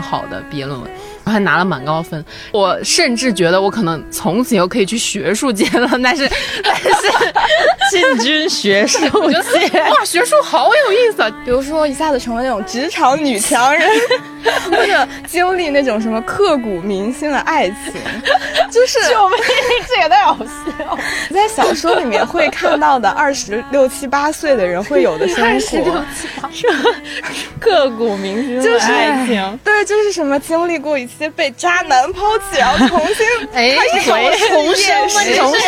好的毕业论文，我还拿了蛮高分。我甚至觉得我可能从此以后可以去学术界了，但是 但是 进军学术界哇，学术好有意思啊！比如说一下子成为那种职场女强人，或者经历那种什么刻骨铭心的爱情，就是救命，这也太好笑。在小说里面会看到的二十六七八岁的人会有的生活，刻骨铭心的就是爱情，对，就是什么经历过一些被渣男抛弃，然后重新 哎，回重生吗？哎重生。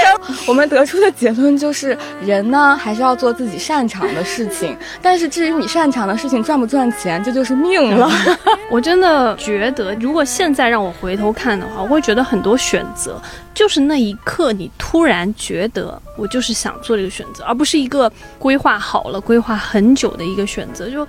我们得出的结论就是，人呢还是要做自己擅长的事情，但是至于你擅长的事情赚不赚钱，这就是命了。我真的觉得，如果现在让我回头看的话，我会觉得很多选择就是那一刻你突然觉得我就是想做这个选择，而不是一个规划好了、规划很久的一个选择。就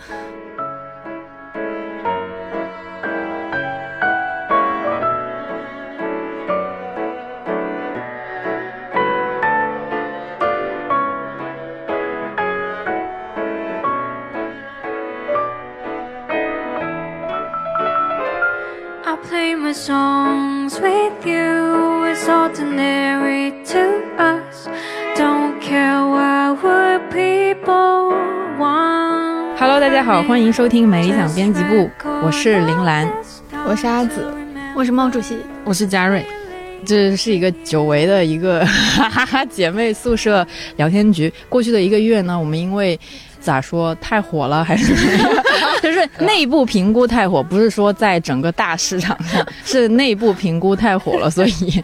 my songs with you. It's ordinary to us. Don't care what would people want. Hello，大家好，欢迎收听美理想编辑部，我是林兰，我是阿紫，我是毛主席，我是嘉瑞，这是一个久违的一个哈哈哈姐妹宿舍聊天局。过去的一个月呢，我们因为咋说太火了，还是 就是内部评估太火，不是说在整个大市场上，是内部评估太火了，所以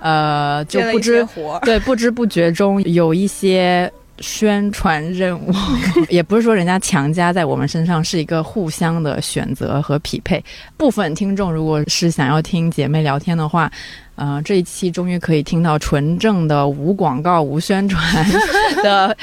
呃就不知 对不知不觉中有一些。宣传任务 也不是说人家强加在我们身上，是一个互相的选择和匹配。部分听众如果是想要听姐妹聊天的话，呃，这一期终于可以听到纯正的无广告、无宣传的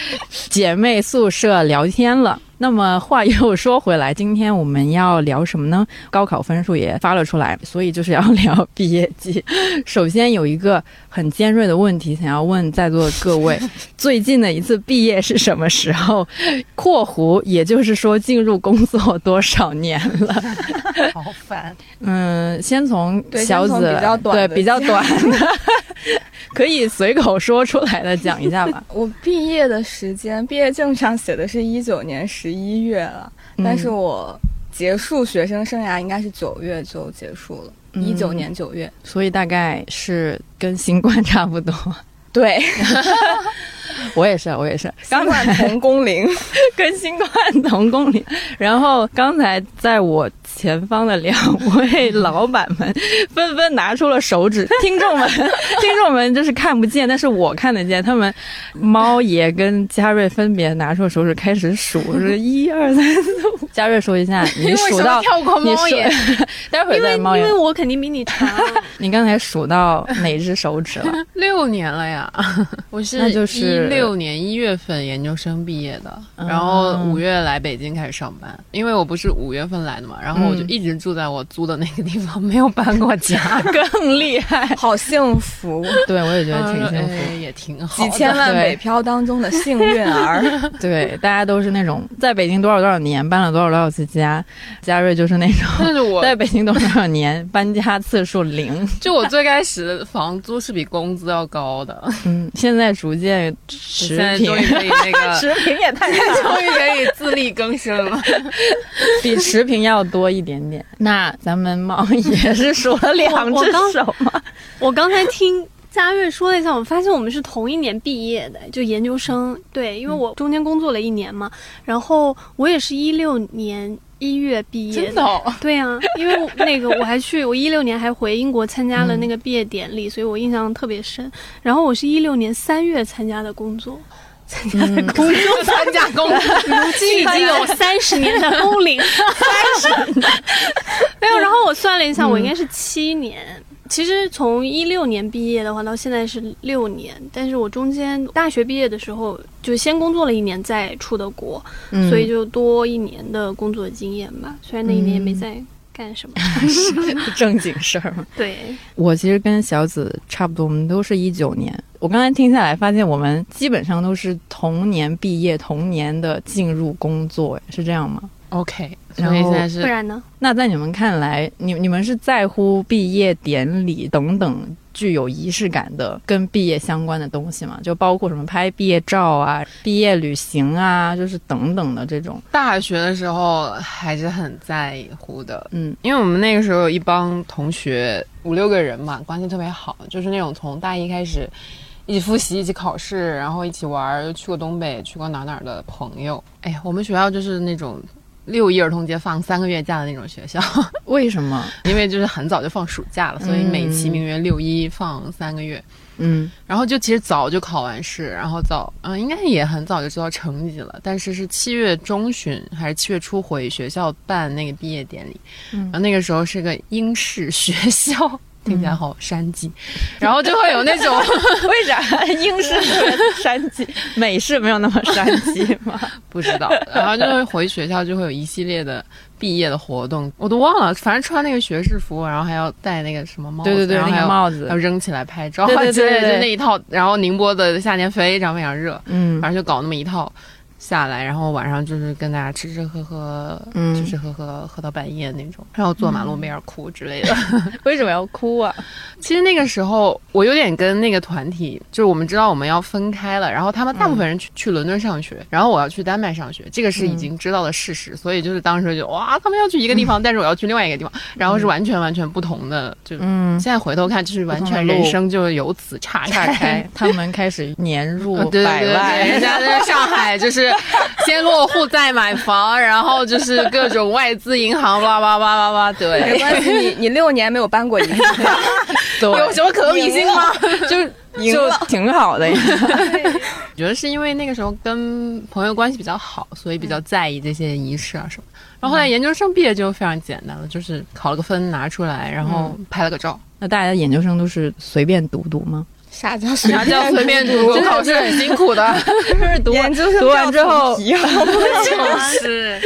姐妹宿舍聊天了。那么话又说回来，今天我们要聊什么呢？高考分数也发了出来，所以就是要聊毕业季。首先有一个很尖锐的问题想要问在座的各位：最近的一次毕业是什么时候？（括弧也就是说进入工作多少年了？） 好烦。嗯，先从小子对从比较较短的，可以随口说出来的讲一下吧。我毕业的时间，毕业证上写的是一九年十一月了，但是我结束学生生涯应该是九月就结束了，嗯一九年九月。所以大概是跟新冠差不多。对，我也是，我也是，刚刚才同工龄，跟新冠同工龄。然后刚才在我前方的两位老板们纷纷拿出了手指，听众们，听众们就是看不见，但是我看得见。他们猫爷跟嘉瑞分别拿出手指开始数，是一二三四五。嘉瑞说一下，你数到猫眼？待会儿因为再猫眼因为。我肯定比你长。你刚才数到哪只手指了？六年了呀，我是那就是一六年一月份研究生毕业的，嗯然后五月来北京开始上班，因为我不是五月份来的嘛，然后我就嗯一直住在我租的那个地方，没有搬过家，更厉害。好幸福，对，我也觉得挺幸福。哎也挺好。几千万北漂当中的幸运儿。对，大家都是那种在北京多少多少年搬了多少多少次家，嘉瑞就是那种 但是我 在北京多少多少年搬家次数零。就我最开始的房租是比工资要高的，嗯，现在逐渐持平，终于可以那个，持平也太终于可以自力更生了。比持平要多一点点。那咱们猫也是数了两只手吗？我刚才听嘉悦说了一下，我发现我们是同一年毕业的，就研究生。对，因为我中间工作了一年嘛，然后我也是一六年一月毕业真的哦对呀、因为那个我还去，我一六年还回英国参加了那个毕业典礼，所以我印象特别深。然后我是一六年三月参加的工作。参加工作，参加工作，如今已经有三十年的工龄，三十 没有。然后我算了一下，我应该是七年。其实从一六年毕业的话，到现在是六年，但是我中间大学毕业的时候就先工作了一年，再出的国，嗯所以就多一年的工作经验吧。虽然那一年也没在干什么。正经事儿嘛。对，我其实跟小紫差不多，我们都是一九年。我刚才听下来，发现我们基本上都是同年毕业，同年的进入工作，是这样吗？OK，然后现在是不然呢？那在你们看来，你你们是在乎毕业典礼等等具有仪式感的跟毕业相关的东西吗？就包括什么拍毕业照啊、毕业旅行啊，就是等等的这种。大学的时候还是很在乎的，嗯，因为我们那个时候有一帮同学五六个人嘛，关系特别好，就是那种从大一开始一起复习、一起考试，然后一起玩儿，又去过东北、去过哪儿哪儿的朋友。哎呀，我们学校就是那种六一儿童节放三个月假的那种学校，为什么？因为就是很早就放暑假了，所以美其名曰六一放三个月。嗯然后就其实早就考完试，然后早嗯、应该也很早就知道成绩了，但是是七月中旬还是七月初回学校办那个毕业典礼，嗯然后那个时候是个英式学校。听起来好山鸡，然后就会有那种 为啥？英式特别山鸡，美式没有那么山鸡吗？不知道，然后就会回学校就会有一系列的毕业的活动，我都忘了，反正穿那个学士服，然后还要戴那个什么帽子，对对对，那然后还有个帽子。要，扔起来拍照，对对对就那一套，然后宁波的夏天非常非常热，嗯。反正就搞那么一套下来，然后晚上就是跟大家吃吃喝喝，嗯。吃吃喝喝喝到半夜那种，然后坐马路边儿哭之类的。为什么要哭啊？其实那个时候我有点跟那个团体，就是我们知道我们要分开了，然后他们大部分人去、去伦敦上学，然后我要去丹麦上学，这个是已经知道的事实，所以就是当时就哇，他们要去一个地方，但是我要去另外一个地方，然后是完全完全不同的，就。嗯，现在回头看，就是完全人生就由此岔岔开。开，，他们开始年入百万，对，人家在上海就是先落户再买房，然后就是各种外资银行，哇哇哇哇哇！对，没，关系，你你六年没有搬过一次，对有什么可比性吗？就 就挺好的呀。我觉得是因为那个时候跟朋友关系比较好，所以比较在意这些仪式啊什么。然后后来研究生毕业就非常简单了，就是考了个分拿出来，然后拍了个照。那大家研究生都是随便读读吗？啥叫随啥叫随便读？我考试很辛苦的，就是读研究生读完之后就是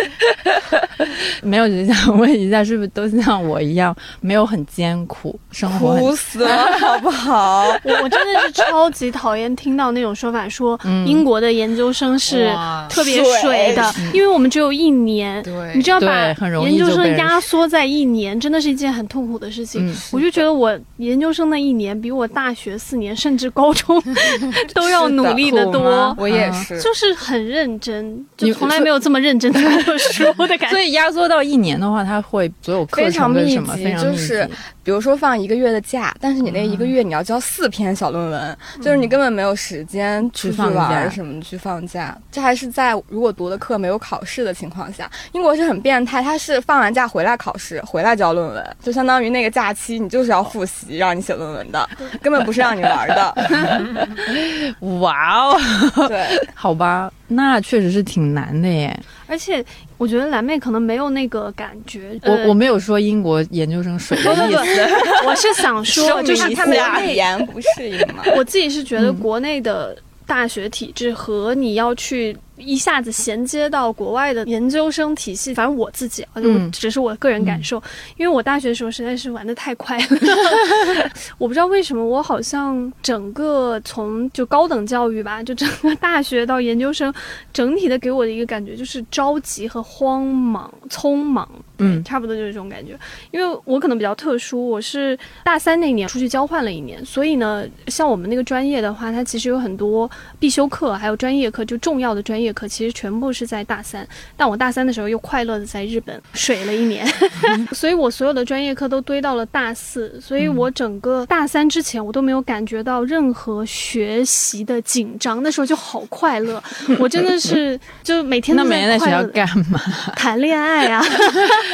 没有，就想问一下，是不是都像我一样，没有很艰苦，生活哭很死了，好不好？我 我真的是超级讨厌听到那种说法，说嗯英国的研究生是哇特别水的，因为我们只有一年。对你知道把对很容易研究生压缩在一年，真的是一件很痛苦的事情。嗯我就觉得我研究生那一年比我大学四年甚至高中 都要努力的多我也是，就是很认真，你就从来没有这么认真的过书的感觉。所以压缩到一年的话，它会所有课非常密程跟什么集非常密集。就是比如说放一个月的假，但是你那一个月你要交四篇小论文，就是你根本没有时间出去玩什么去放假。这还是在如果读的课没有考试的情况下。英国是很变态，它是放完假回来考试，回来交论文，就相当于那个假期你就是要复习，让你写论文的，根本不是让你玩儿的。哇哦，对，好吧，那确实是挺难的耶。而且我觉得蓝妹可能没有那个感觉。我呃我没有说英国研究生水的意思，不，我是想说，就是他们语言不适应嘛。我自己是觉得嗯国内的大学体制和你要去一下子衔接到国外的研究生体系，反正我自己啊，就嗯。只是我个人感受，因为我大学的时候实在是玩的太快了，我不知道为什么，我好像整个从就高等教育吧，就整个大学到研究生，整体的给我的一个感觉就是着急和慌忙、匆忙。嗯差不多就是这种感觉。因为我可能比较特殊，我是大三那年出去交换了一年，所以呢，像我们那个专业的话，它其实有很多必修课，还有专业课，就重要的专业课，其实全部是在大三。但我大三的时候又快乐的在日本 水了一年，所以我所有的专业课都堆到了大四，所以我整个大三之前我都没有感觉到任何学习的紧张，那时候就好快乐，我真的是 就每天那都每天在学校快乐地干嘛？谈恋爱啊！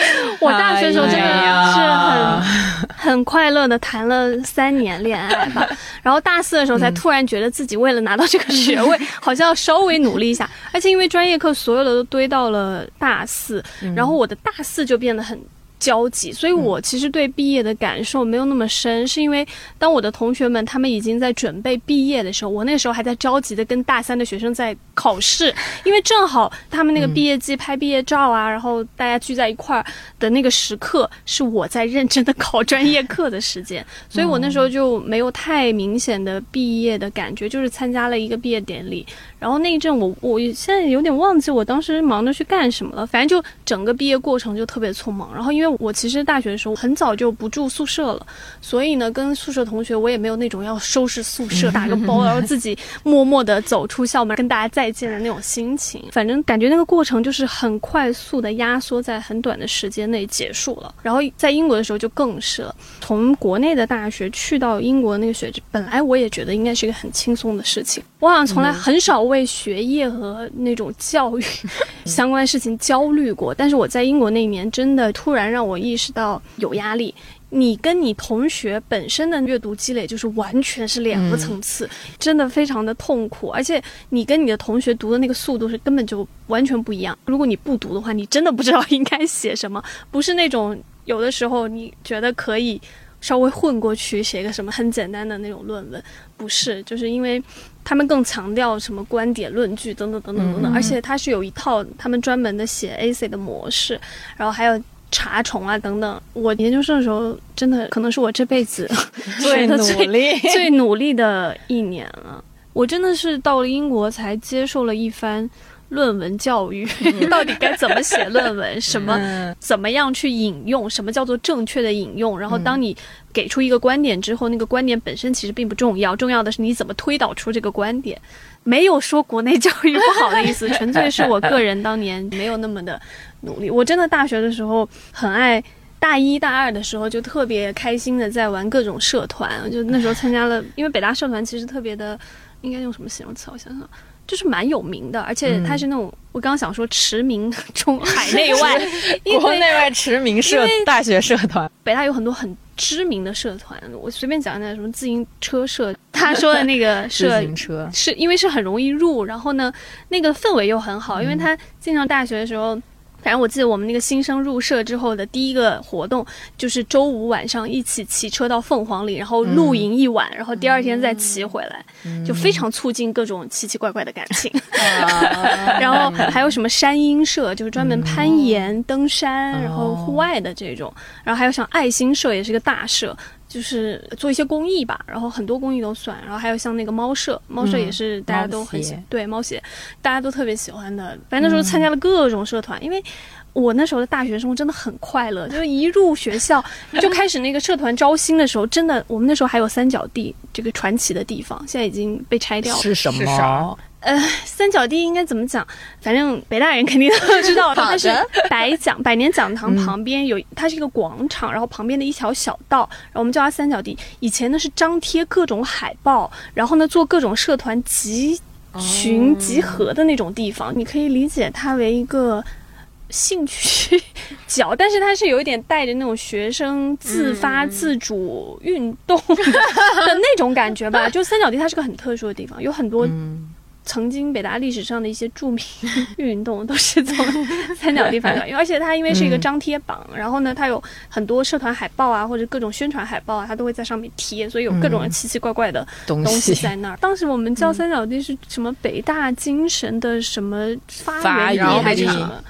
我大学的时候真的是很、很快乐的谈了三年恋爱吧，然后大四的时候才突然觉得自己为了拿到这个学位，好像要稍微努力一下，而且因为专业课所有的都堆到了大四，然后我的大四就变得很。交集，所以我其实对毕业的感受没有那么深，是因为当我的同学们他们已经在准备毕业的时候，我那时候还在着急的跟大三的学生在考试，因为正好他们那个毕业季拍毕业照啊，然后大家聚在一块儿的那个时刻，是我在认真的考专业课的时间，所以我那时候就没有太明显的毕业的感觉，就是参加了一个毕业典礼，然后那一阵我我现在有点忘记我当时忙着去干什么了，反正就整个毕业过程就特别匆忙，然后因为。我其实大学的时候很早就不住宿舍了，所以呢，跟宿舍同学我也没有那种要收拾宿舍、打个包，然后自己默默的走出校门跟大家再见的那种心情。反正感觉那个过程就是很快速的压缩在很短的时间内结束了。然后在英国的时候就更是了，从国内的大学去到英国那个学制，本来我也觉得应该是一个很轻松的事情。我好像从来很少为学业和那种教育 相关事情焦虑过，但是我在英国那一年真的突然让。让我意识到有压力，你跟你同学本身的阅读积累就是完全是两个层次，真的非常的痛苦。而且你跟你的同学读的那个速度是根本就完全不一样。如果你不读的话，你真的不知道 应该写什么。不是那种有的时候你觉得可以稍微混过去写个什么很简单的那种论文，不是，就是因为他们更强调什么观点、论据等等等等等等，而且他是有一套他们专门的写 AC 的模式，然后还有。查重啊，等等。我研究生的时候，真的可能是我这辈子 最努力、最努力的一年了。我真的是到了英国才接受了一番论文教育，到底该怎么写论文，什么怎么样去引用，什么叫做正确的引用。然后，当你给出一个观点之后，那个观点本身其实并不重要，重要的是你怎么推导出这个观点。没有说国内教育不好的意思，纯粹是我个人当年没有那么的努力。我真的大学的时候很爱，大一大二的时候就特别开心的在玩各种社团，就那时候参加了，因为北大社团其实特别的，应该用什么形容词？我想想，就是蛮有名的，而且它是那种我刚刚想说驰名中海内外，国内外驰名社大学社团，北大有很多很。知名的社团，我随便讲一下，什么自行车社，他说的那个社是因为是很容易入，然后呢，那个氛围又很好，因为他进上大学的时候。反正我记得我们那个新生入社之后的第一个活动，就是周五晚上一起骑车到凤凰岭，然后露营一晚，然后第二天再骑回来，就非常促进各种奇奇怪怪的感情。然后还有什么山鹰社，就是专门攀岩、登山，然后户外的这种。然后还有像爱心社，也是个大社。就是做一些公益吧，然后很多公益都算，然后还有像那个猫舍，猫舍也是大家都很喜对猫鞋，大家都特别喜欢的。反正那时候参加了各种社团，因为我那时候的大学生活真的很快乐，就一入学校就开始那个社团招新的时候，真的我们那时候还有三角地这个传奇的地方，现在已经被拆掉了。是什么？呃，三角地应该怎么讲？反正北大人肯定都知道，它是百讲百年讲堂旁边有，它是一个广场，然后旁边的一条小道，然后我们叫它三角地。以前呢是张贴各种海报，然后呢做各种社团集群集合的那种地方。你可以理解它为一个兴趣角，但是它是有一点带着那种学生自发自主运动的那种感觉吧。就三角地它是个很特殊的地方，有很多。曾经北大历史上的一些著名 运动都是从三角地发源，而且它因为是一个张贴榜，然后呢，它有很多社团海报啊，或者各种宣传海报啊，它都会在上面贴，所以有各种奇奇怪怪的东西在那儿。当时我们叫三角地是什么北大精神的什么发源地还是什么？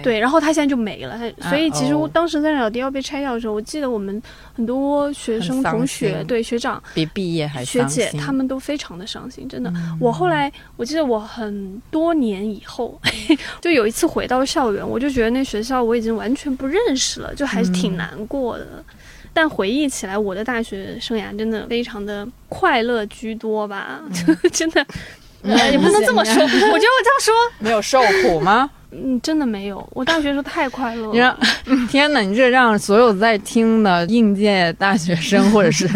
对，然后它现在就没了。它所以其实当时三角地要被拆掉的时候，我记得我们很多学生同学对学长比毕业还学姐他们都非常的伤心，真的。我后来我。我记得我很多年以后，就有一次回到校园，我就觉得那学校我已经完全不认识了，就还是挺难过的。但回忆起来，我的大学生涯真的非常的快乐居多吧，真的，也不能这么说。我觉得我这样说 没有受苦吗？嗯，真的没有。我大学时候太快乐了。天哪，你这让所有在听的应届大学生或者是，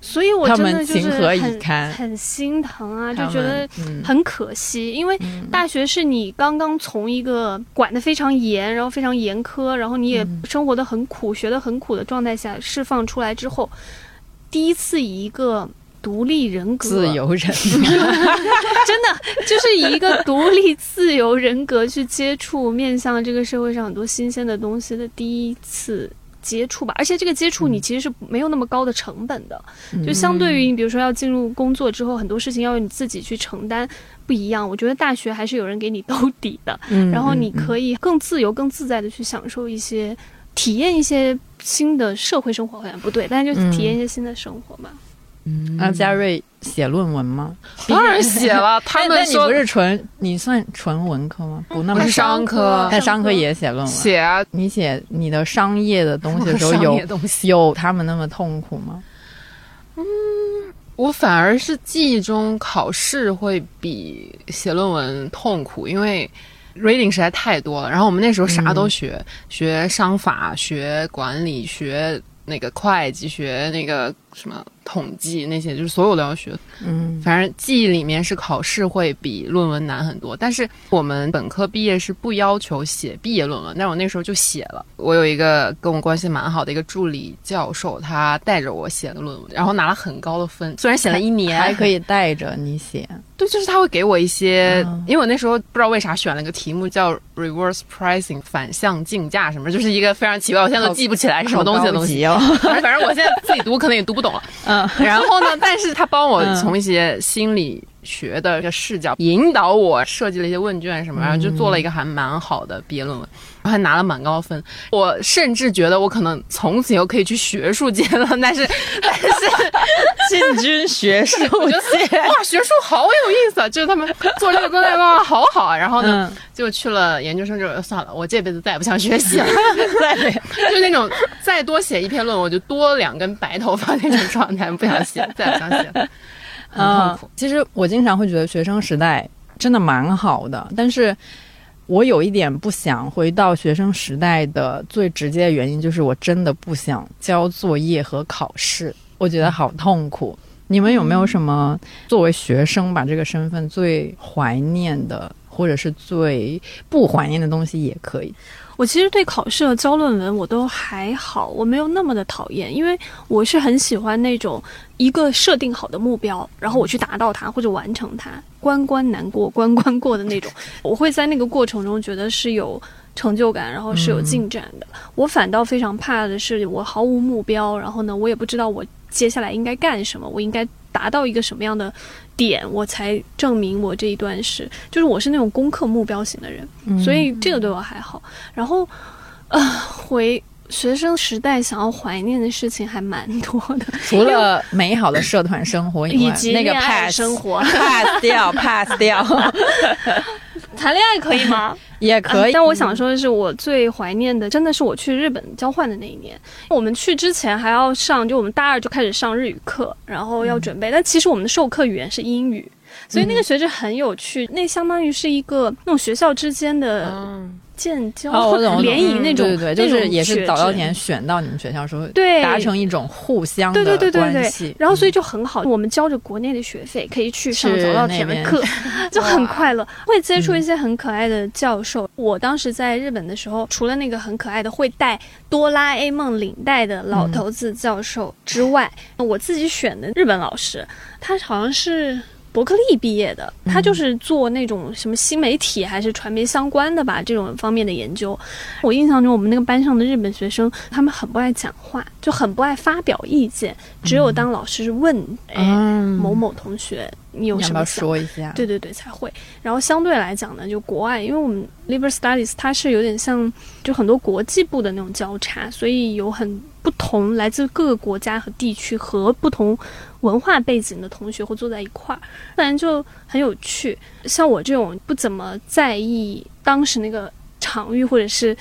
所以我真的就是很很心疼啊，就觉得很可惜。因为大学是你刚刚从一个管得非常严，然后非常严苛，然后你也生活的很苦、学的很苦的状态下释放出来之后，第一次以一个。独立人格，自由人，真的就是以一个独立自由人格去接触面向这个社会上很多新鲜的东西的第一次接触吧。而且这个接触你其实是没有那么高的成本的，嗯。就相对于你比如说要进入工作之后，很多事情要你自己去承担不一样。我觉得大学还是有人给你兜底的，嗯然后你可以更自由、更自在的去享受一些、体验一些新的社会生活，好像不对，但是就嗯。体验一些新的生活嘛。那嘉瑞写论文吗？当然写了，他们你不是纯，你算纯文科吗？不那么是商科但商科也写论文。写啊，你写你的商业的东西的时候 商有。有他们那么痛苦吗？嗯我反而是记忆中考试会比写论文痛苦，因为 reading 实在太多了。然后我们那时候啥都学，学商法，学管理，学那个会计，学那个什么统计那些，就是所有都要学。嗯反正记忆里面是考试会比论文难很多，但是我们本科毕业是不要求写毕业论文，但我那时候就写了。我有一个跟我关系蛮好的一个助理教授，他带着我写的论文，然后拿了很高的分，虽然写了一年，还可以带着你写。对，就是他会给我一些，嗯因为我那时候不知道为啥选了个题目叫 reverse pricing 反向竞价什么，就是一个非常奇怪，我现在都记不起来是什么东西的东西。哦。反正我现在自己读可能也读不懂了。嗯，然后呢，但是他帮我嗯。从一些心理学的一个视角引导我设计了一些问卷什么，然后就做了一个还蛮好的毕业论文，还拿了蛮高分。我甚至觉得我可能从此以后可以去学术界了，但是但是 进军学术我觉得哇，学术好有意思啊！就是他们做这个做那个，好好啊。然后呢，嗯，就去了研究生之后，算了，我这辈子再也不想学习了。在就那种再多写一篇论文，我就多两根白头发那种状态，不想写，再也不想写了，很痛苦。其实我经常会觉得学生时代真的蛮好的，但是我有一点不想回到学生时代的最直接的原因，就是我真的不想交作业和考试，我觉得好痛苦。你们有没有什么作为学生把这个身份最怀念的，或者是最不怀念的东西也可以？我其实对考试和交论文我都还好，我没有那么的讨厌，因为我是很喜欢那种一个设定好的目标，然后我去达到它或者完成它，关关难过关关过的那种。我会在那个过程中觉得是有成就感，然后是有进展的。我反倒非常怕的是我毫无目标，然后呢，我也不知道我接下来应该干什么，我应该达到一个什么样的点，我才证明我这一段是，就是我是那种攻克目标型的人。所以这个对我还好。然后，呃，回学生时代想要怀念的事情还蛮多的，除了美好的社团生活以外，以及那个 pass 生活 pass 掉 pass 掉 谈恋爱可以吗？也可以。啊但我想说的是，我最怀念的真的是我去日本交换的那一年。我们去之前还要上，就我们大二就开始上日语课，然后要准备。但其实我们的授课语言是英语。所以那个学制很有趣，那相当于是一个那种学校之间的嗯，建交、联谊那种，对对对，就是也是早稻田选到你们学校时候，对。达成一种互相对的对对对对关系，然后所以就很好，我们交着国内的学费，可以去上早稻田的课，就很快乐。会接触一些很可爱的教授。我当时在日本的时候，除了那个很可爱的会带哆啦 A 梦领带的老头子教授之外，我自己选的日本老师，他好像是。伯克利毕业的，他就是做那种什么新媒体还是传媒相关的吧，这种方面的研究。我印象中，我们那个班上的日本学生，他们很不爱讲话，就很不爱发表意见，只有当老师问，哎，嗯，某某同学，你有什么想说一下？对对对，才会。然后相对来讲呢，就国外，因为我们 Liber Studies 它是有点像，就很多国际部的那种交叉，所以有很不同来自各个国家和地区和不同文化背景的同学会坐在一块儿，不然就很有趣。像我这种不怎么在意当时那个场域或者是。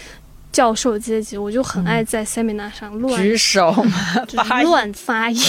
教授阶级，我就很爱在 seminar 上乱举手，就是乱发言，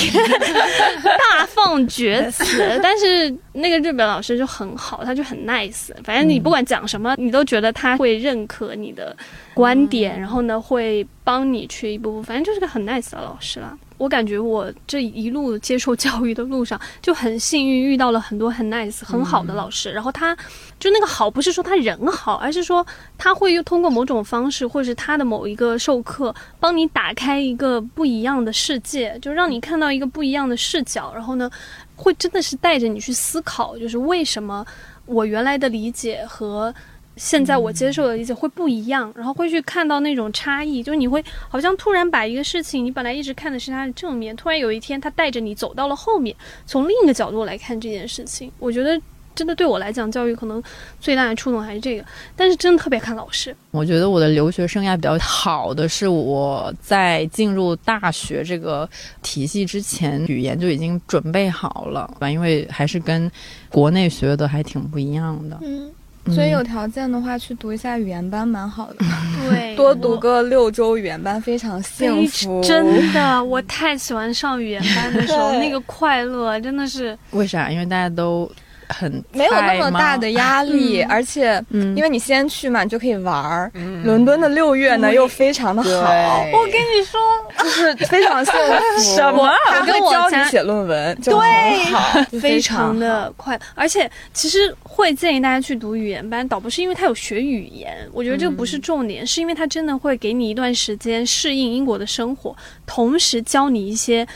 大放厥词。但是那个日本老师就很好，他就很 nice。反正你不管讲什么，你都觉得他会认可你的观点，然后呢会帮你去一步步。反正就是个很 nice 的老师啦。我感觉我这一路接受教育的路上就很幸运，遇到了很多很 nice 很好的老师。然后他就那个好，不是说他人好，而是说他会又通过某种方式，或者是他的某一个授课，帮你打开一个不一样的世界，就让你看到一个不一样的视角。然后呢，会真的是带着你去思考，就是为什么我原来的理解和现在我接受的理解会不一样，然后会去看到那种差异，就是你会好像突然把一个事情，你本来一直看的是它的正面，突然有一天它带着你走到了后面，从另一个角度来看这件事情。我觉得真的对我来讲，教育可能最大的触动还是这个，但是真的特别看老师。我觉得我的留学生涯比较好的是我在进入大学这个体系之前，语言就已经准备好了吧，因为还是跟国内学的还挺不一样的。嗯，所以有条件的话，去读一下语言班蛮好的，对，多读个六周语言班非常幸福。真的，我太喜欢上语言班的时候，那个快乐真的是。为啥？因为大家都很没有那么大的压力，嗯。而且嗯。因为你先去嘛，你就可以玩儿。伦敦的六月呢又非常的好，我跟你说，就是非常幸福。什么？他会我跟我家教你写论文，就很好，非常常的快，而且其实会建议大家去读语言班，倒不是因为他有学语言，我觉得这个不是重点，是因为他真的会给你一段时间适应英国的生活，同时教你一些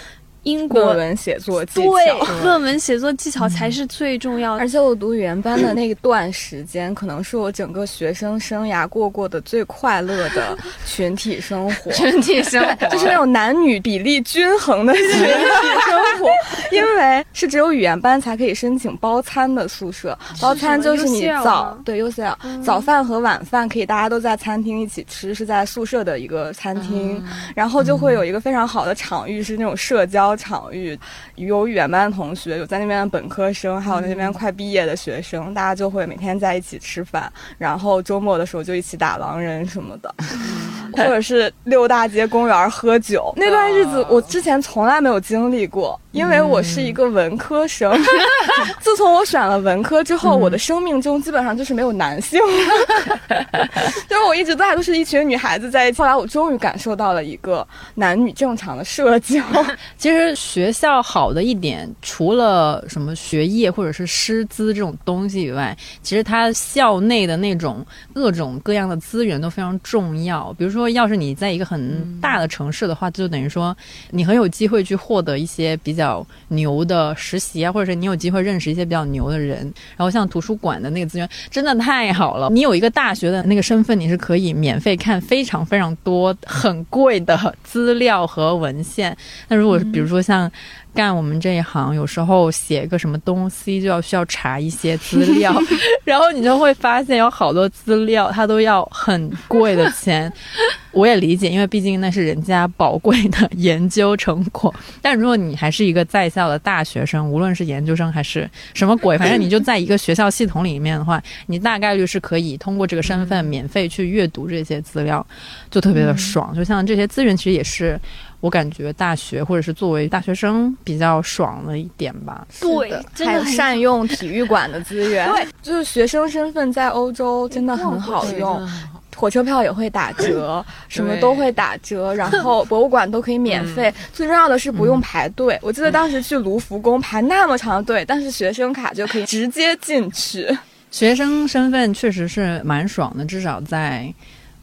英国论文写作技对巧。论文写作技巧才是最重要的。而且我读语言班的那段时间，可能是我整个学生生涯过过的最快乐的群体生活。群体生活就是那种男女比例均衡的群体生活，因为是只有语言班才可以申请包餐的宿舍。包餐就是你早吗？对 UCL、早饭和晚饭可以大家都在餐厅一起吃，是在宿舍的一个餐厅，然后就会有一个非常好的场域，是那种社交场域，有语言班的同学，有在那边的本科生，还有那边快毕业的学生，大家就会每天在一起吃饭，然后周末的时候就一起打狼人什么的。或者是溜大街公园喝酒，那段日子我之前从来没有经历过，因为我是一个文科生。自从我选了文科之后，我的生命中基本上就是没有男性了，就是我一直在都是一群女孩子在一起。后来我终于感受到了一个男女正常的社交。其实学校好的一点，除了什么学业或者是师资这种东西以外，其实它校内的那种各种各样的资源都非常重要。比如说，要是你在一个很大的城市的话，就等于说你很有机会去获得一些比较较牛的实习啊，或者是你有机会认识一些比较牛的人。然后像图书馆的那个资源真的太好了，你有一个大学的那个身份，你是可以免费看非常非常多很贵的资料和文献。那如果比如说像干我们这一行，有时候写个什么东西就要需要查一些资料，然后你就会发现有好多资料它都要很贵的钱。我也理解，因为毕竟那是人家宝贵的研究成果。但如果你还是一个在校的大学生，无论是研究生还是什么鬼，反正你就在一个学校系统里面的话，你大概率是可以通过这个身份免费去阅读这些资料，就特别的爽。就像这些资源，其实也是我感觉大学或者是作为大学生比较爽的一点吧。对，真还有的善用体育馆的资源，对，就是学生身份在欧洲真的很好用。火车票也会打折，什么都会打折，然后 博物馆都可以免费。最重要的是不用排队。我记得当时去卢浮宫排那么长的队，但是学生卡就可以直接进去。学生身份确实是蛮爽的，至少在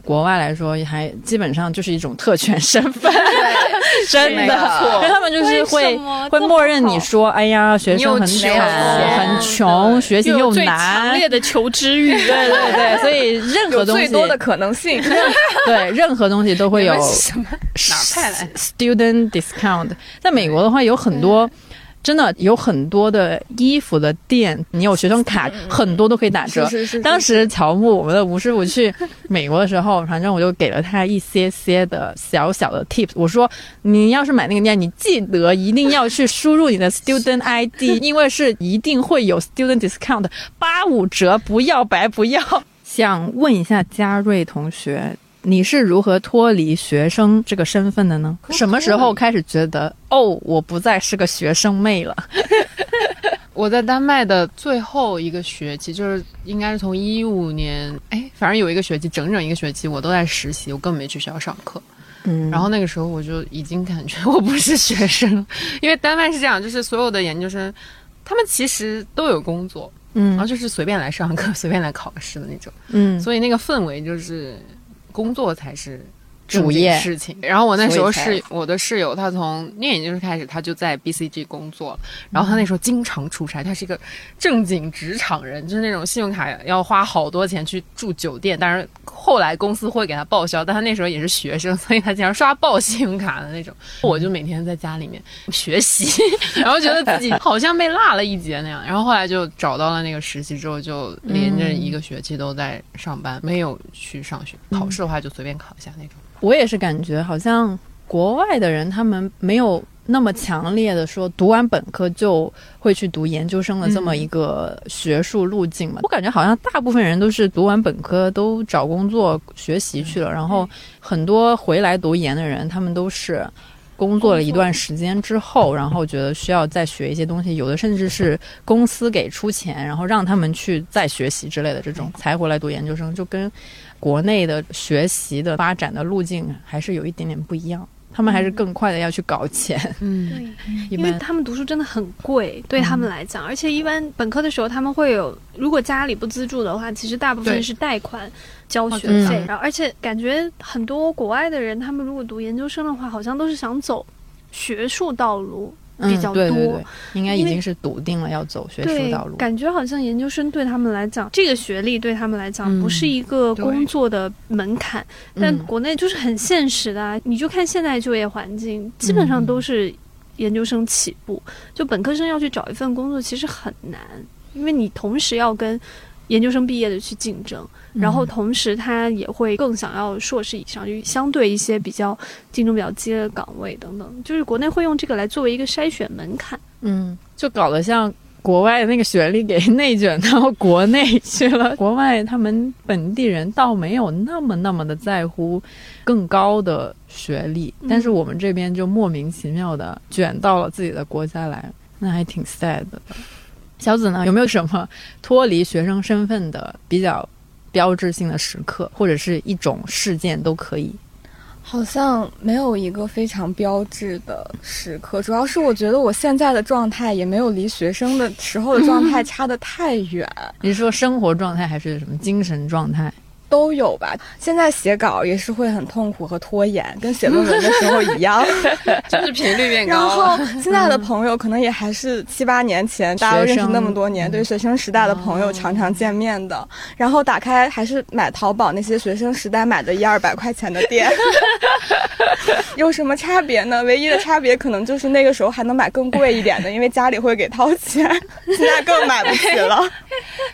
国外来说，还基本上就是一种特权身份，真的，错因为他们就是会会默认你说，哎呀，学生很惨，穷很穷，学习又又强难，烈的求知欲。对对对，所以任何东西最多的可能性。对任何东西都会有 什么哪派来？student discount。在美国的话，有很多。真的有很多的衣服的店，你有学生卡，很多都可以打折。是是是当时乔木，我们的吴师傅去美国的时候，反正我就给了他一些些的小小的 tips。我说，你要是买那个店，你记得一定要去输入你的 student ID，因为是一定会有 student discount，八五折，不要白不要。想问一下嘉瑞同学，你是如何脱离学生这个身份的呢？什么时候开始觉得哦，我不再是个学生妹了？我在丹麦的最后一个学期，就是应该是从一五年，哎，反正有一个学期，整整一个学期，我都在实习，我根本没去学校上课。嗯然后那个时候我就已经感觉我不是学生，因为丹麦是这样，就是所有的研究生，他们其实都有工作，嗯然后嗯就是随便来上课、随便来考试的那种，嗯所以那个氛围就是工作才是主业事情。然后我那时候所以才室我的室友，他从念研究生开始，他就在 BCG 工作，然后他那时候经常出差，他是一个正经职场人，就是那种信用卡要花好多钱去住酒店，但是后来公司会给他报销，但他那时候也是学生，所以他经常刷爆信用卡的那种。我就每天在家里面学习，然后觉得自己好像被落了一节那样，然后后来就找到了那个实习之后，就连着一个学期都在上班，没有去上学。考试的话就随便考一下那种。我也是感觉好像国外的人他们没有那么强烈的说读完本科就会去读研究生的这么一个学术路径嘛。我感觉好像大部分人都是读完本科都找工作学习去了，然后很多回来读研的人，他们都是。工作了一段时间之后，然后觉得需要再学一些东西，有的甚至是公司给出钱，然后让他们去再学习之类的这种，才回来读研究生，就跟国内的学习的发展的路径还是有一点点不一样。他们还是更快的要去搞钱，嗯，对，因为他们读书真的很贵，对他们来讲，而且一般本科的时候他们会有，如果家里不资助的话，其实大部分是贷款交学嗯。费，然后而且感觉很多国外的人，他们如果读研究生的话，好像都是想走学术道路比较嗯、对对多对，应该已经是笃定了要走学术对道路。感觉好像研究生对他们来讲，这个学历对他们来讲嗯不是一个工作的门槛，但嗯国内就是很现实的、啊。你就看现在就业环境，基本上都是研究生起步，就本科生要去找一份工作其实很难，因为你同时要跟研究生毕业的去竞争，然后同时他也会更想要硕士以上，就相对一些比较竞争比较激烈的岗位等等，就是国内会用这个来作为一个筛选门槛。嗯，就搞得像国外那个学历给内卷到国内去了。国外他们本地人倒没有那么那么的在乎更高的学历，嗯但是我们这边就莫名其妙的卷到了自己的国家来，那还挺 sad 的。小紫呢，有没有什么脱离学生身份的比较标志性的时刻，或者是一种事件都可以？好像没有一个非常标志的时刻，主要是我觉得我现在的状态也没有离学生的时候的状态 差得太远，你是说生活状态还是什么精神状态？都有吧。现在写稿也是会很痛苦和拖延，跟写论文的时候一样。就是频率变高然。后现在的朋友可能也还是七八年前大家都认识那么多年，对学生时代的朋友常常见面的。然后打开还是买淘宝那些学生时代买的一二百块钱的店，有什么差别呢？唯一的差别可能就是那个时候还能买更贵一点的，因为家里会给掏钱，现在更买不起了。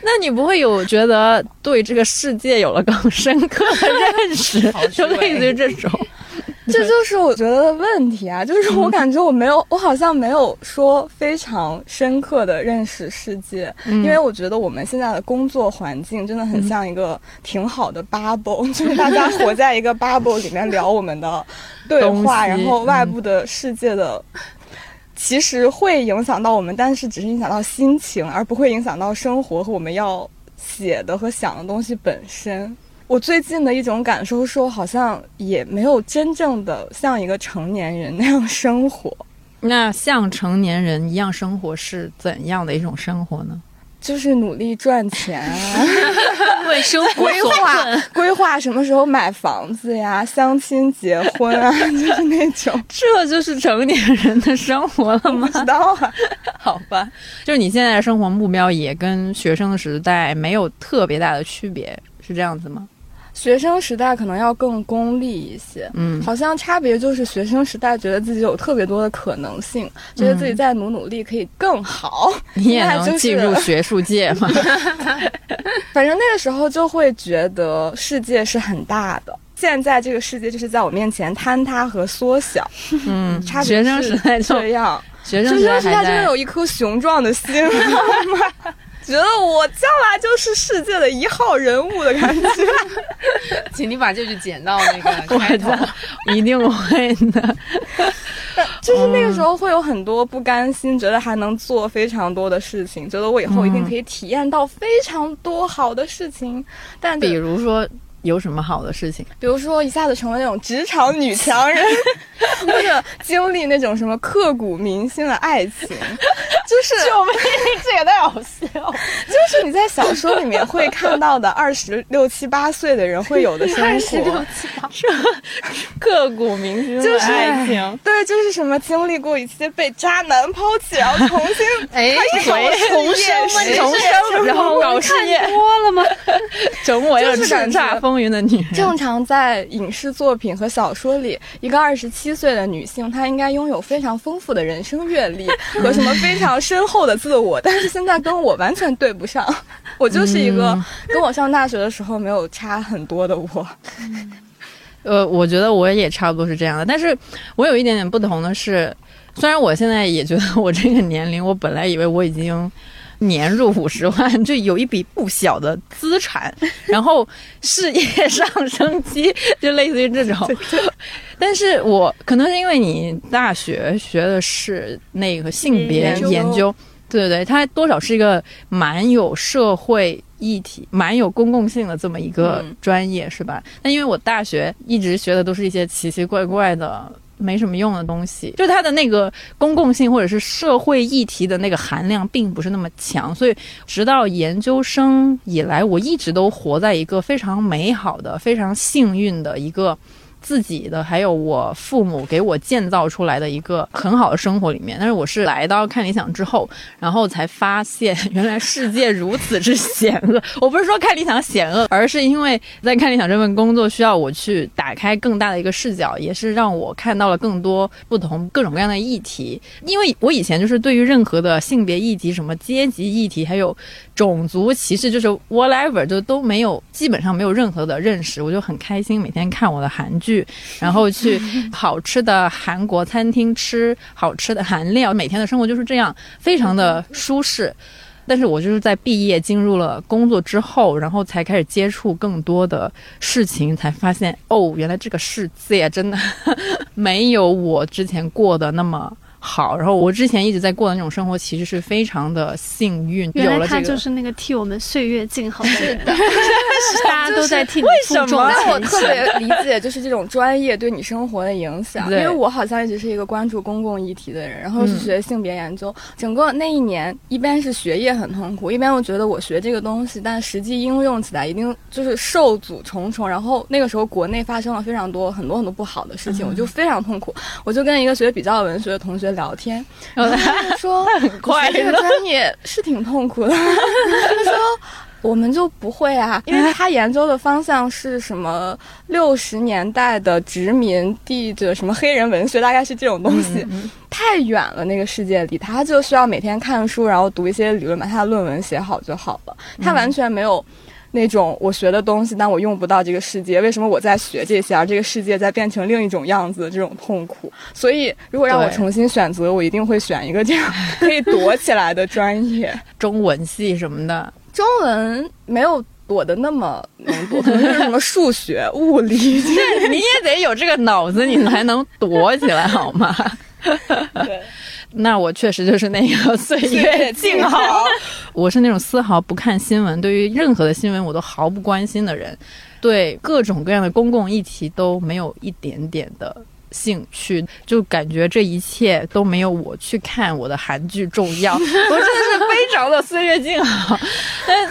那你不会有觉得对这个世界有了更深刻的 认识，就类似于这种？这就是我觉得的问题啊，就是我感觉我没有，我好像没有说非常深刻的认识世界，因为我觉得我们现在的工作环境真的很像一个挺好的 bubble，、就是大家活在一个 bubble 里面聊我们的对话，然后外部的世界的。其实会影响到我们，但是只是影响到心情，而不会影响到生活和我们要写的和想的东西本身。我最近的一种感受是好像也没有真正的像一个成年人那样生活，那像成年人一样生活是怎样的一种生活呢？就是努力赚钱啊，为生活规划。规划什么时候买房子呀，相亲结婚啊，就是那种这就是成年人的生活了不吗？知道啊。好吧，就是你现在的生活目标也跟学生时代没有特别大的区别，是这样子吗？学生时代可能要更功利一些，嗯好像差别就是学生时代觉得自己有特别多的可能性，觉得自己再努努力可以更好。你也能进入学术界吗？反正那个时候就会觉得世界是很大的。现在这个世界就是在我面前坍塌和缩小，嗯，差别学生是时代这样。学生时代学生时代还在真的有一颗雄壮的心？觉得我将来就是世界的一号人物的感觉。请你把这句剪到那个 开头。一定会的。就是那个时候会有很多不甘心，觉得还能做非常多的事情，觉得我以后一定可以体验到非常多好的事情。但比如说有什么好的事情？比如说一下子成为那种职场女强人，或者经历那种什么刻骨铭心的爱情，就是救命，这也太好笑。就是你在小说里面会看到的二十六七八岁的人会有的生活，刻骨铭心的就是爱情，对，就是什么经历过一些被渣男抛弃，然后重新哎，回重生吗？重生，然后搞事业，多了吗？整为了叱就是感觉咤风云的女人。正常在影视作品和小说里，一个二十七岁的女性，她应该拥有非常丰富的人生阅历 和什么非常深厚的自我，但是现在跟我完全对不上。我就是一个跟我上大学的时候没有差很多的我。呃，我觉得我也差不多是这样的，但是我有一点点不同的是，虽然我现在也觉得我这个年龄，我本来以为我已经年入五十万，就有一笔不小的资产，然后事业上升期，就类似于这种。但是我可能是因为你大学学的是那个性别研究对对对，它多少是一个蛮有社会议题、蛮有公共性的这么一个嗯专业，是吧？那因为我大学一直学的都是一些奇奇怪怪的。没什么用的东西，就它的那个公共性或者是社会议题的那个含量并不是那么强，所以直到研究生以来，我一直都活在一个非常美好的、非常幸运的一个自己的，还有我父母给我建造出来的一个很好的生活里面。但是我是来到看理想之后，然后才发现原来世界如此之险恶。我不是说看理想险恶，而是因为在看理想这份工作需要我去打开更大的一个视角，也是让我看到了更多不同各种各样的议题。因为我以前就是对于任何的性别议题、什么阶级议题，还有种族歧视，就是 whatever，就都没有，基本上没有任何的认识。我就很开心，每天看我的韩剧，然后去好吃的韩国餐厅吃好吃的韩料，每天的生活就是这样，非常的舒适。但是我就是在毕业进入了工作之后，然后才开始接触更多的事情，才发现哦，原来这个世界真的 没有我之前过的那么好。然后我之前一直在过的那种生活，其实是非常的幸运，原来他有了这个。就是那个替我们岁月静好的人，大家都在替你负重 为什么但我。特别理解，就是这种专业对你生活的影响。因为我好像一直是一个关注公共议题的人，然后是学性别研究。整个那一年，一边是学业很痛苦，一边又觉得我学这个东西，但实际应用起来一定就是受阻重重。然后那个时候国内发生了非常多很多很多不好的事情，我就非常痛苦。我就跟一个学比较文学的同学聊天，然后他就说：“ 快学这个专业是挺痛苦的。”他说。我们就不会啊，因为他研究的方向是什么六十年代的殖民地的什么黑人文学，大概是这种东西，太远了那个世界里，他就需要每天看书，然后读一些理论，把他的论文写好就好了。他完全没有那种我学的东西，但我用不到这个世界，为什么我在学这些，而这个世界在变成另一种样子的这种痛苦？所以，如果让我重新选择，我一定会选一个这样可以躲起来的专业。中文系什么的，中文没有躲的那么能躲，可能就是什么数学、物理。你也得有这个脑子，你才能躲起来，好吗？对，那我确实就是那个岁月静好，我是那种丝毫不看新闻，对于任何的新闻我都毫不关心的人，对各种各样的公共议题都没有一点点的。兴趣就感觉这一切都没有我去看我的韩剧重要，我真的是非常的岁月静好。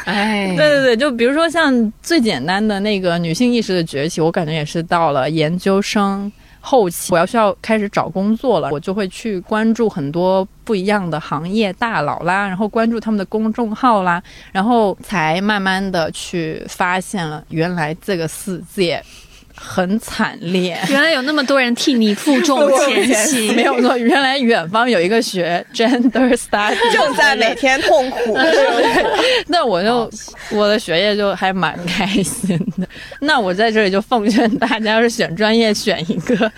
哎，对对对，就比如说像最简单的那个女性意识的崛起，我感觉也是到了研究生后期，我要需要开始找工作了，我就会去关注很多不一样的行业大佬啦，然后关注他们的公众号啦，然后才慢慢的去发现了原来这个世界很惨烈。原来有那么多人替你负重前 行，没有错，原来远方有一个学 gender study，正在每天痛苦。那我就我的学业就还蛮开心的。那我在这里就奉劝大家，要是选专业，选一个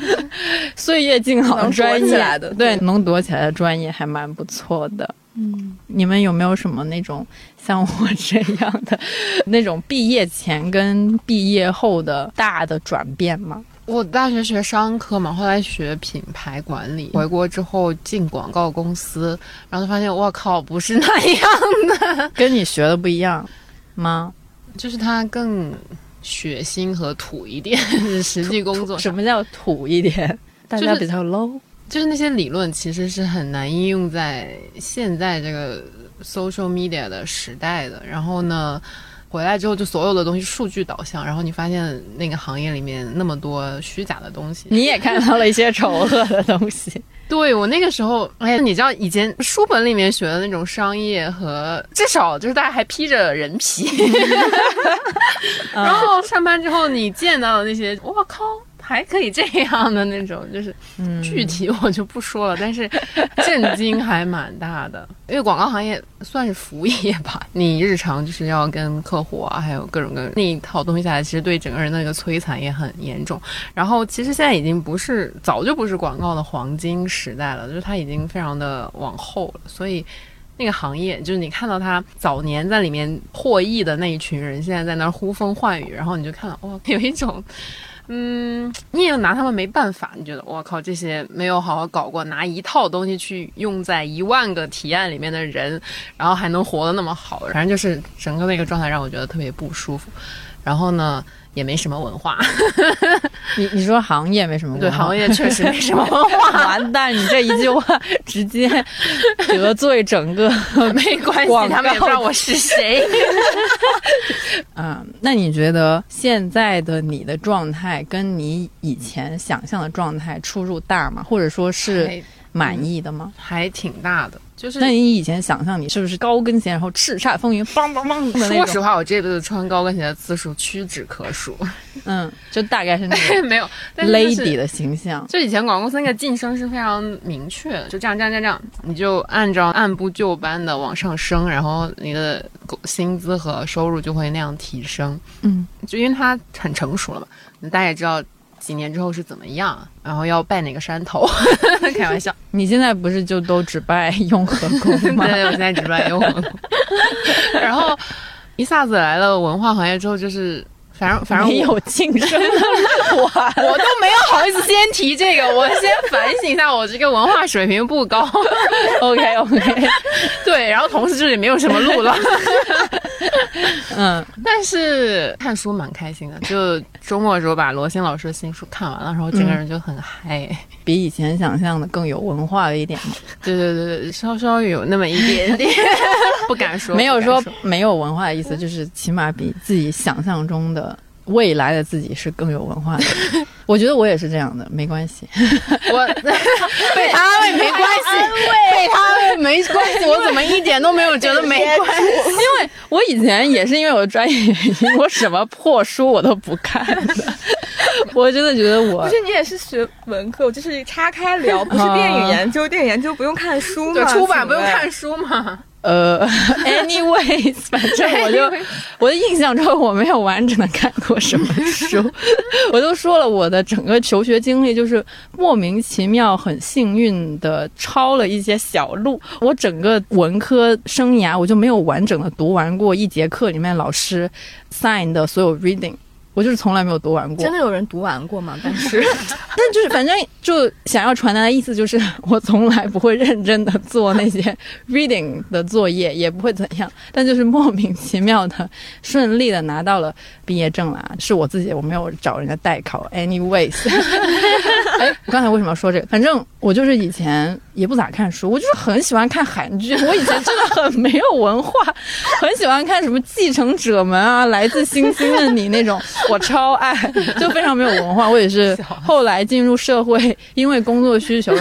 岁月静好的专业的对，能躲起来的专业还蛮不错的。嗯，你们有没有什么那种像我这样的那种毕业前跟毕业后的大的转变吗？我大学学商科嘛，后来学品牌管理，回国之后进广告公司，然后就发现我靠，不是那样的，跟你学的不一样吗？就是它更血腥和土一点，实际工作什么叫土一点？大家比较 low。就是那些理论其实是很难应用在现在这个 social media 的时代的。然后呢，回来之后就所有的东西数据导向，然后你发现那个行业里面那么多虚假的东西。你也看到了一些丑恶的东西。对我那个时候，哎呀，你知道以前书本里面学的那种商业和至少就是大家还披着人皮，然后上班之后你见到的那些，我靠。还可以这样的那种，就是具体我就不说了，但是 震惊还蛮大的。因为广告行业算是服务业吧，你日常就是要跟客户啊，还有各种各那一套东西下来，其实对整个人的那个摧残也很严重。然后其实现在已经不是早就不是广告的黄金时代了，就是它已经非常的往后了。所以那个行业，就是你看到他早年在里面获益的那一群人，现在在那儿呼风唤雨，然后你就看到哇，有一种。嗯，你也拿他们没办法。你觉得，我靠，这些没有好好搞过，拿一套东西去用在一万个提案里面的人，然后还能活得那么好，反正就是整个那个状态让我觉得特别不舒服。然后呢？也没什么文化，你你说行业没什么文化，对行业确实没什么文化。完蛋，你这一句话直接得罪整个 没关系，他们也不知道我是谁。嗯，那你觉得现在的你的状态跟你以前想象的状态出入大吗？或者说是满意的吗？还挺大的。就是，那你以前想象你是不是高跟鞋，然后叱咤风云，梆梆梆的说实话，我这辈子穿高跟鞋的次数屈指可数。嗯，就大概是那个 没有 lady 的形象。就以前广告公司那个晋升是非常明确的，就这样这样这样这样，你就按照按部就班的往上升，然后你的薪资和收入就会那样提升。嗯，就因为它很成熟了嘛，大家也知道。几年之后是怎么样？然后要拜哪个山头？开玩笑，你现在不是就都只拜雍和宫吗？对，我现在只拜雍和宫。然后一下子来了文化行业之后，就是反正反正没有晋升的路啊，我都没有好意思先提这个，我先反省一下，我这个文化水平不高。OK OK，对，然后同时就也没有什么路了。嗯，但是看书蛮开心的，就周末的时候把罗新老师的新书看完了，然后整个人就很嗨，比以前想象的更有文化了一点嘛。对对对对，稍稍有那么一点点，不敢说，没有说没有文化的意思，就是起码比自己想象中的。未来的自己是更有文化的，我觉得我也是这样的，没关系。我 被他安慰没关系，被他安慰没关系，我怎么一点都没有觉得没关系？因为我以前也是因为我的专业原因，我什么破书我都不看的。我真的觉得我不是你也是学文科，我就是岔开聊，不是电影研究，电影研究不用看书吗？出版不用看书吗？呃，anyways，反正我就我的印象中我没有完整的看过什么书，我都说了我的整个求学经历就是莫名其妙很幸运的抄了一些小路，我整个文科生涯我就没有完整的读完过一节课里面老师 sign 的所有 reading。我就是从来没有读完过，真的有人读完过吗？但是，但就是反正就想要传达的意思就是，我从来不会认真的做那些 reading 的作业，也不会怎样，但就是莫名其妙的顺利的拿到了毕业证啦。是我自己，我没有找人家代考。Anyways，哎，我刚才为什么要说这个？反正我就是以前也不咋看书，我就是很喜欢看韩剧。我以前真的很没有文化，很喜欢看什么《继承者们》啊，《来自星星的你》那种。我超爱，就非常没有文化。我也是 后来进入社会，因为工作需求，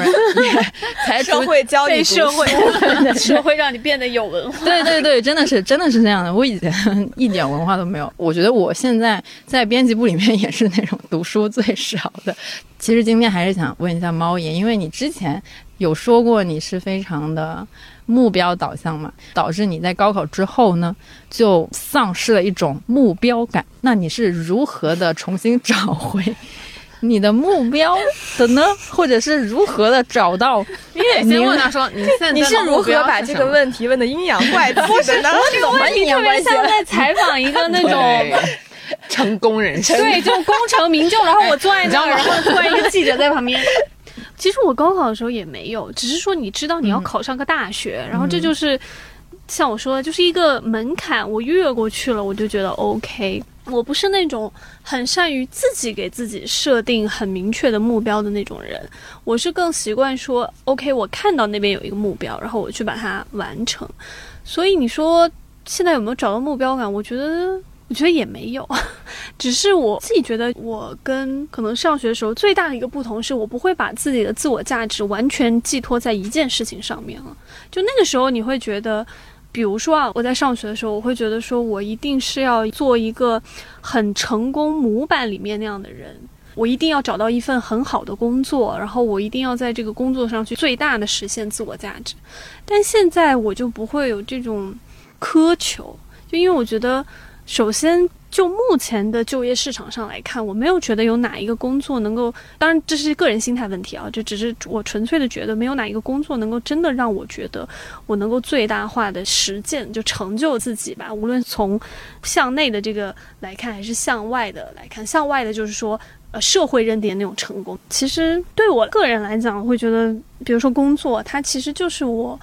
才社会教育社会，社会让你变得有文化。对对对，真的是真的是这样的。我以前一点文化都没有。我觉得我现在在编辑部里面也是那种读书最少的。其实今天还是想问一下猫爷，因为你之前有说过你是非常的。目标导向嘛，导致你在高考之后呢，就丧失了一种目标感。那你是如何的重新找回你的目标的呢？或者是如何的找到？你也先问他说，你现在你是如何把这个问题问的阴阳怪气的呢？这个问题特别像在采访一个那种成功人士，对，就功成名就，然后我坐在那儿，然后突然一个记者在旁边。其实我高考的时候也没有，只是说你知道你要考上个大学，然后这就是像我说的，就是一个门槛，我越过去了，我就觉得 OK。我不是那种很善于自己给自己设定很明确的目标的那种人，我是更习惯说，OK，我看到那边有一个目标，然后我去把它完成。所以你说现在有没有找到目标感？我觉得，我觉得也没有，只是我自己觉得，我跟可能上学的时候最大的一个不同是，我不会把自己的自我价值完全寄托在一件事情上面了。就那个时候，你会觉得。比如说啊，我在上学的时候，我会觉得说，我一定是要做一个很成功模板里面那样的人，我一定要找到一份很好的工作，然后我一定要在这个工作上去最大的实现自我价值。但现在我就不会有这种苛求，就因为我觉得，首先。就目前的就业市场上来看，我没有觉得有哪一个工作能够，当然这是个人心态问题啊，这只是我纯粹的觉得没有哪一个工作能够真的让我觉得我能够最大化的实践就成就自己吧。无论从向内的这个来看，还是向外的来看，向外的就是说，呃，社会认定的那种成功，其实对我个人来讲，我会觉得，比如说工作，它其实就是我。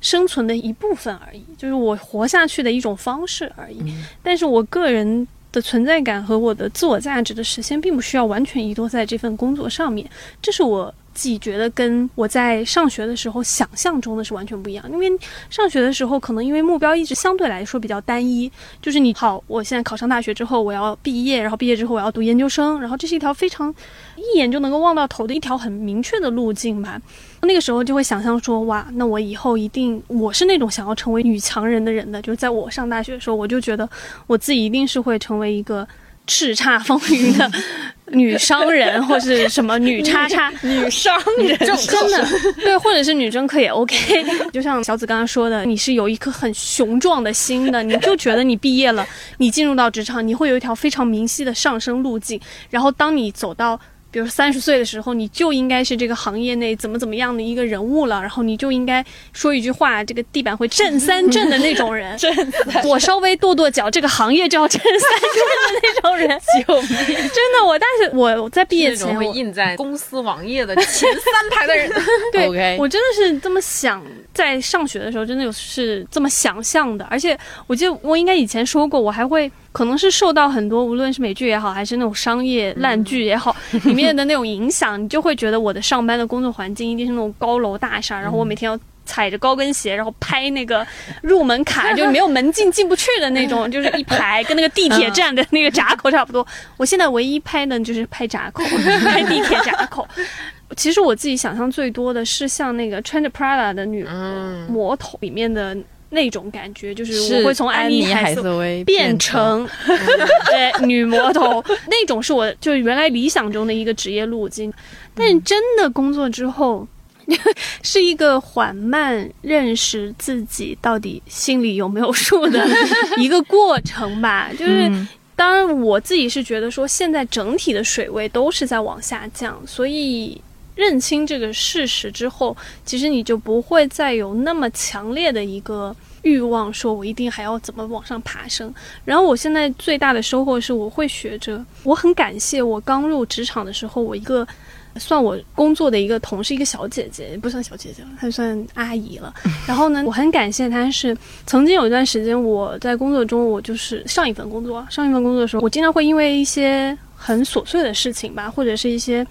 生存的一部分而已，就是我活下去的一种方式而已。但是我个人的存在感和我的自我价值的实现，并不需要完全依托在这份工作上面。这是我。自己觉得跟我在上学的时候想象中的是完全不一样，因为上学的时候可能因为目标一直相对来说比较单一，就是你好，我现在考上大学之后我要毕业，然后毕业之后我要读研究生，然后这是一条非常一眼就能够望到头的一条很明确的路径吧。那个时候就会想象说，哇，那我以后一定我是那种想要成为女强人的人的，就是在我上大学的时候，我就觉得我自己一定是会成为一个。叱咤风云的 女商人，或是什么女叉叉女商人，真的对，或者是女政客也 OK。就像小紫刚刚说的，你是有一颗很雄壮的心的，你就觉得你毕业了，你进入到职场，你会有一条非常明晰的上升路径。然后当你走到。比如三十岁的时候，你就应该是这个行业内怎么怎么样的一个人物了，然后你就应该说一句话，这个地板会震三震的那种人。震我稍微跺跺脚，这个行业就要震三震的那种人。救命！真的，我但是我在毕业前会印在公司网页的前三排的人。对，我真的是这么想，在上学的时候真的有是这么想象的，而且我记得我应该以前说过，我还会。可能是受到很多，无论是美剧也好，还是那种商业烂剧也好，里面的那种影响，你就会觉得我的上班的工作环境一定是那种高楼大厦，然后我每天要踩着高跟鞋，然后拍那个入门卡，就没有门禁进不去的那种，就是一排跟那个地铁站的那个闸口差不多。我现在唯一拍的就是拍闸口，拍地铁闸口。其实我自己想象最多的是像那个穿着 Prada 的女魔头里面的。那种感觉就是我会从安妮海瑟薇变成 对女魔头，那种是我就是原来理想中的一个职业路径，但真的工作之后，是一个缓慢认识自己到底心里有没有数的 一个过程吧。就是当然我自己是觉得说，现在整体的水位都是在往下降，所以。认清这个事实之后，其实你就不会再有那么强烈的一个欲望，说我一定还要怎么往上爬升。然后我现在最大的收获是，我会学着，我很感谢我刚入职场的时候，我一个算我工作的一个同事，一个小姐姐，不算小姐姐了，她算阿姨了。然后呢，我很感谢她，是曾经有一段时间我在工作中，我就是上一份工作，上一份工作的时候，我经常会因为一些很琐碎的事情吧，或者是一些。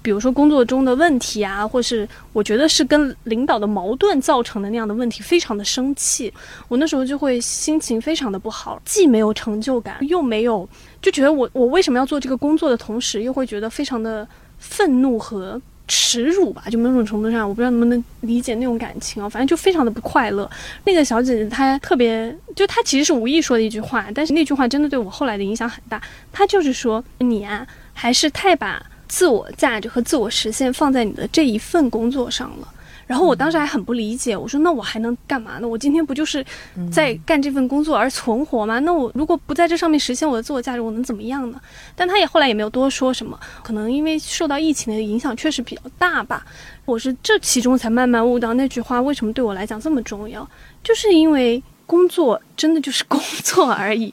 比如说工作中的问题啊，或是我觉得是跟领导的矛盾造成的那样的问题，非常的生气。我那时候就会心情非常的不好，既没有成就感，又没有就觉得我我为什么要做这个工作的同时，又会觉得非常的愤怒和耻辱吧。就某种程度上，我不知道能不能理解那种感情啊。反正就非常的不快乐。那个小姐姐她特别，就她其实是无意说的一句话，但是那句话真的对我后来的影响很大。她就是说你啊，还是太把。自我价值和自我实现放在你的这一份工作上了，然后我当时还很不理解，我说那我还能干嘛呢？我今天不就是在干这份工作而存活吗？那我如果不在这上面实现我的自我价值，我能怎么样呢？但他也后来也没有多说什么，可能因为受到疫情的影响确实比较大吧。我是这其中才慢慢悟到那句话为什么对我来讲这么重要，就是因为工作真的就是工作而已，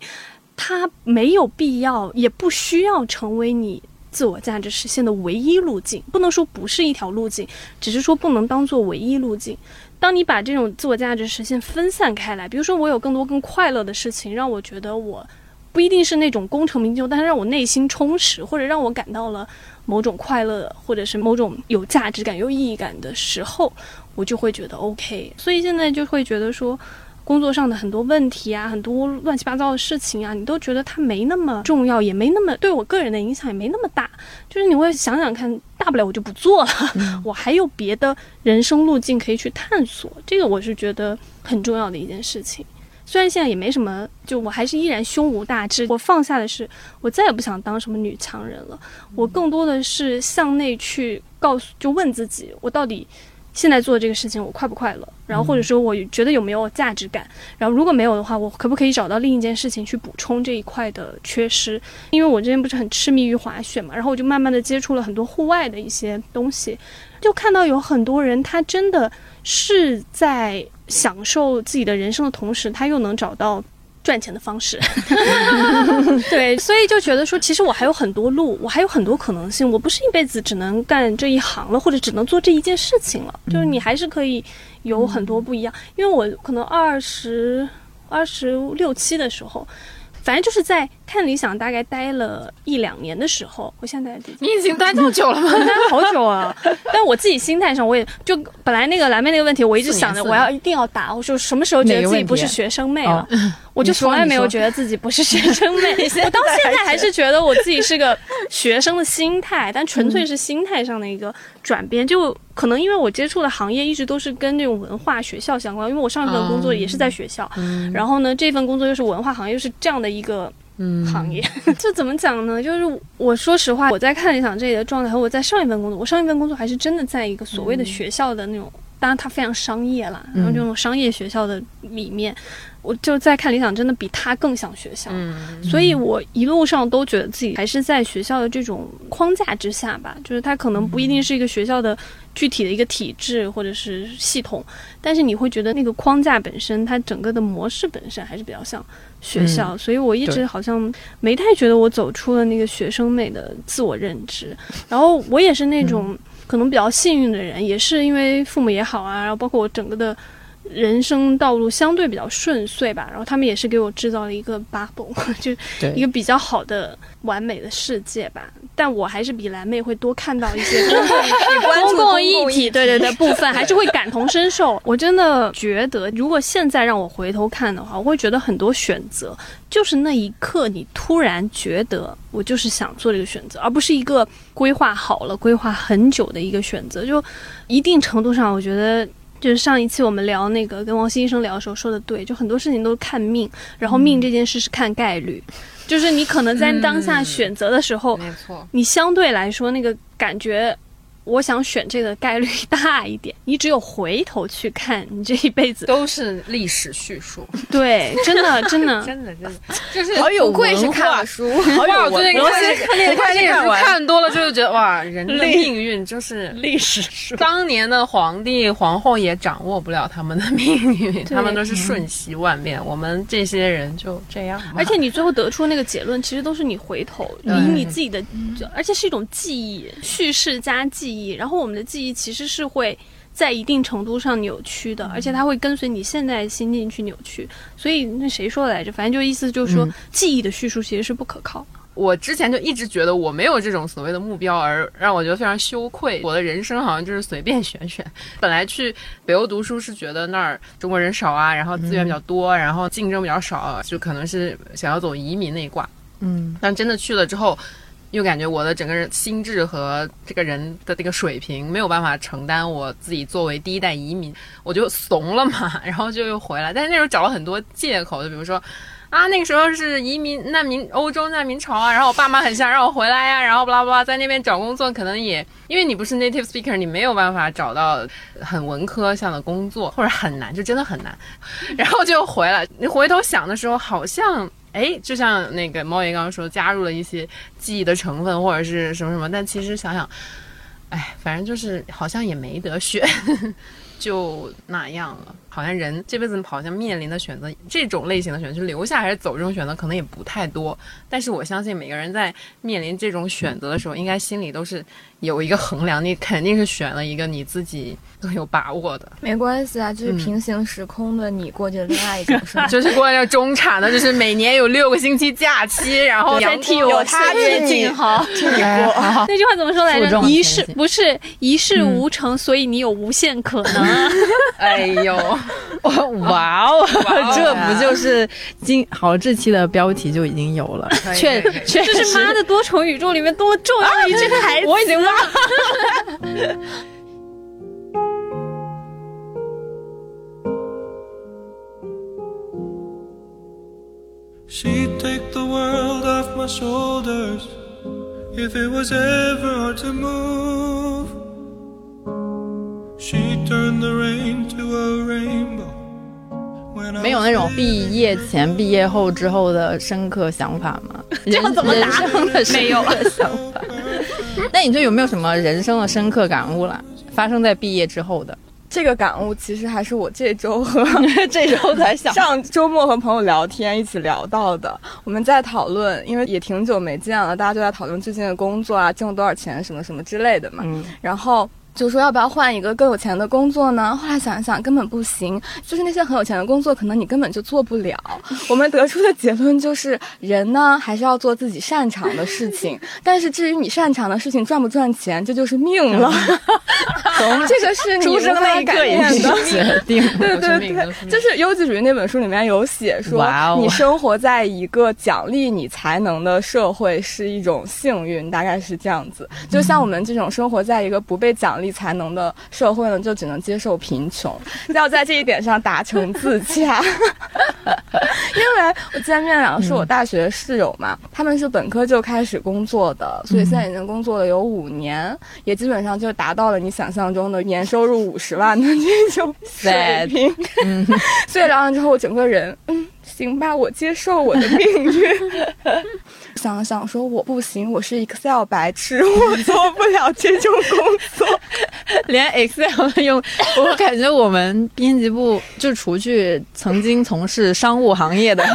它没有必要也不需要成为你。自我价值实现的唯一路径，不能说不是一条路径，只是说不能当做唯一路径。当你把这种自我价值实现分散开来，比如说我有更多更快乐的事情，让我觉得我不一定是那种功成名就，但是让我内心充实，或者让我感到了某种快乐，或者是某种有价值感、有意义感的时候，我就会觉得 OK。所以现在就会觉得说。工作上的很多问题啊，很多乱七八糟的事情啊，你都觉得它没那么重要，也没那么对我个人的影响也没那么大。就是你会想想看，大不了我就不做了，我还有别的人生路径可以去探索。这个我是觉得很重要的一件事情。虽然现在也没什么，就我还是依然胸无大志。我放下的是，我再也不想当什么女强人了。我更多的是向内去告诉，就问自己，我到底。现在做这个事情，我快不快乐？然后或者说，我觉得有没有价值感？然后如果没有的话，我可不可以找到另一件事情去补充这一块的缺失？因为我之前不是很痴迷于滑雪嘛，然后我就慢慢的接触了很多户外的一些东西，就看到有很多人，他真的是在享受自己的人生的同时，他又能找到。赚钱的方式，对，所以就觉得说，其实我还有很多路，我还有很多可能性，我不是一辈子只能干这一行了，或者只能做这一件事情了，就是你还是可以有很多不一样。因为我可能二十二十六七的时候。反正就是在看理想大概待了一两年的时候，我现在你已经 待这么久了吗？待了好久啊！但我自己心态上，我也就本来那个蓝妹那个问题，我一直想着我要一定要答，我说什么时候觉得自己不是学生妹了？我就从来没有觉得自己不是学生妹，我到现在还是觉得我自己是个学生的心态，但纯粹是心态上的一个转变，就。可能因为我接触的行业一直都是跟这种文化学校相关，因为我上一份工作也是在学校，然后呢，这份工作又是文化行业，又是这样的一个行业，就怎么讲呢？就是我说实话，我在看理想这里的状态和我在上一份工作，我上一份工作还是真的在一个所谓的学校的那种，当然它非常商业啦，然后这种商业学校的里面。我就在看理想，真的比它更像学校，所以我一路上都觉得自己还是在学校的这种框架之下吧。就是它可能不一定是一个学校的具体的一个体制或者是系统，但是你会觉得那个框架本身，它整个的模式本身还是比较像学校。所以我一直好像没太觉得我走出了那个学生妹的自我认知。然后我也是那种可能比较幸运的人，也是因为父母也好啊，然后包括我整个的。人生道路相对比较顺遂吧，然后他们也是给我制造了一个 bubble，就一个比较好的完美的世界吧。但我还是比蓝妹会多看到一些 公共议题，对对对，部分还是会感同身受。我真的觉得，如果现在让我回头看的话，我会觉得很多选择就是那一刻你突然觉得我就是想做这个选择，而不是一个规划好了、规划很久的一个选择。就一定程度上，我觉得。就是上一期我们聊那个跟王鑫医生聊的时候说的对，就很多事情都是看命，然后命这件事是看概率，就是你可能在当下选择的时候，没错，你相对来说那个感觉。我想选这个概率大一点。你只有回头去看，你这一辈子都是历史叙述。对，真的，真的，真的，真的，就是好有贵是看书，好有最近看那个看那个看多了，就是觉得哇，人的命运就是历史书。当年的皇帝皇后也掌握不了他们的命运，他们都是瞬息万变。我们这些人就这样。而且你最后得出那个结论，其实都是你回头以你自己的，而且是一种记忆叙事加记忆。然后我们的记忆其实是会在一定程度上扭曲的，而且它会跟随你现在心境去扭曲。所以那谁说来着？反正就意思就是说，记忆的叙述其实是不可靠。我之前就一直觉得我没有这种所谓的目标，而让我觉得非常羞愧。我的人生好像就是随便选选。本来去北欧读书是觉得那儿中国人少啊，然后资源比较多，然后竞争比较少，就可能是想要走移民那一挂。嗯，但真的去了之后。又感觉我的整个人心智和这个人的这个水平没有办法承担我自己作为第一代移民，我就怂了嘛，然后就又回来。但是那时候找了很多借口，就比如说，啊那个时候是移民难民欧洲难民潮啊，然后我爸妈很想让我回来呀，然后巴拉巴拉在那边找工作，可能也因为你不是 native speaker，你没有办法找到很文科向的工作，或者很难，就真的很难，然后就回来。你回头想的时候，好像。哎，就像那个猫爷刚刚说，加入了一些记忆的成分或者是什么什么，但其实想想，哎，反正就是好像也没得选，就那样了。好像人这辈子好像面临的选择，这种类型的选择，就留下还是走这种选择，可能也不太多。但是我相信每个人在面临这种选择的时候，应该心里都是有一个衡量，你肯定是选了一个你自己更有把握的。没关系啊，就是嗯平行时空的你过着另外一种生活。就是过着中产的，就是每年有六个星期假期，然后再替我他切颈 好。那句话怎么说来着？一事前行不是一事无成，所以你有无限可能。哎呦，哇哦，哦 这不就是今好这期的标题就已经有了，确确这是《妈的多重宇宙》里面多重要的一句台词。我已经忘了。She'd take the world off my shoulders if it was ever hard to move. She'd turn the rain to a rainbow. 没有那种毕业前、毕业后之后的深刻想法吗？这样怎么答人生的深刻想法？那你说有没有什么人生的深刻感悟啦？发生在毕业之后的，这个感悟其实还是我这周和 这周才想上周末和朋友聊天一起聊到的。我们在讨论，因为也挺久没见了，大家就在讨论最近的工作啊，挣了多少钱什么什么之类的嘛。嗯，然后就说要不要换一个更有钱的工作呢？后来想一想，根本不行。就是那些很有钱的工作，可能你根本就做不了。我们得出的结论就是，人呢还是要做自己擅长的事情。但是至于你擅长的事情赚不赚钱，这就是命了。这个是你出生无法改那一刻也变的。是决定。对对对就是《优绩主义》那本书里面有写说你生活在一个奖励你才能的社会是一种幸运，大概是这样子。就像我们这种生活在一个不被奖励才能的社会呢，就只能接受贫穷，要在这一点上达成自洽。因为我见面两个是我大学室友嘛，他们是本科就开始工作的，所以现在已经工作了有五年，也基本上就达到了你想象中的年收入五十万的这种水平。所以聊完之后，我整个人，嗯，行吧，我接受我的命运。想想说，我不行，我是 Excel 白痴，我做不了这种工作。连 Excel 都用，我感觉我们编辑部就除去曾经从事商务行业的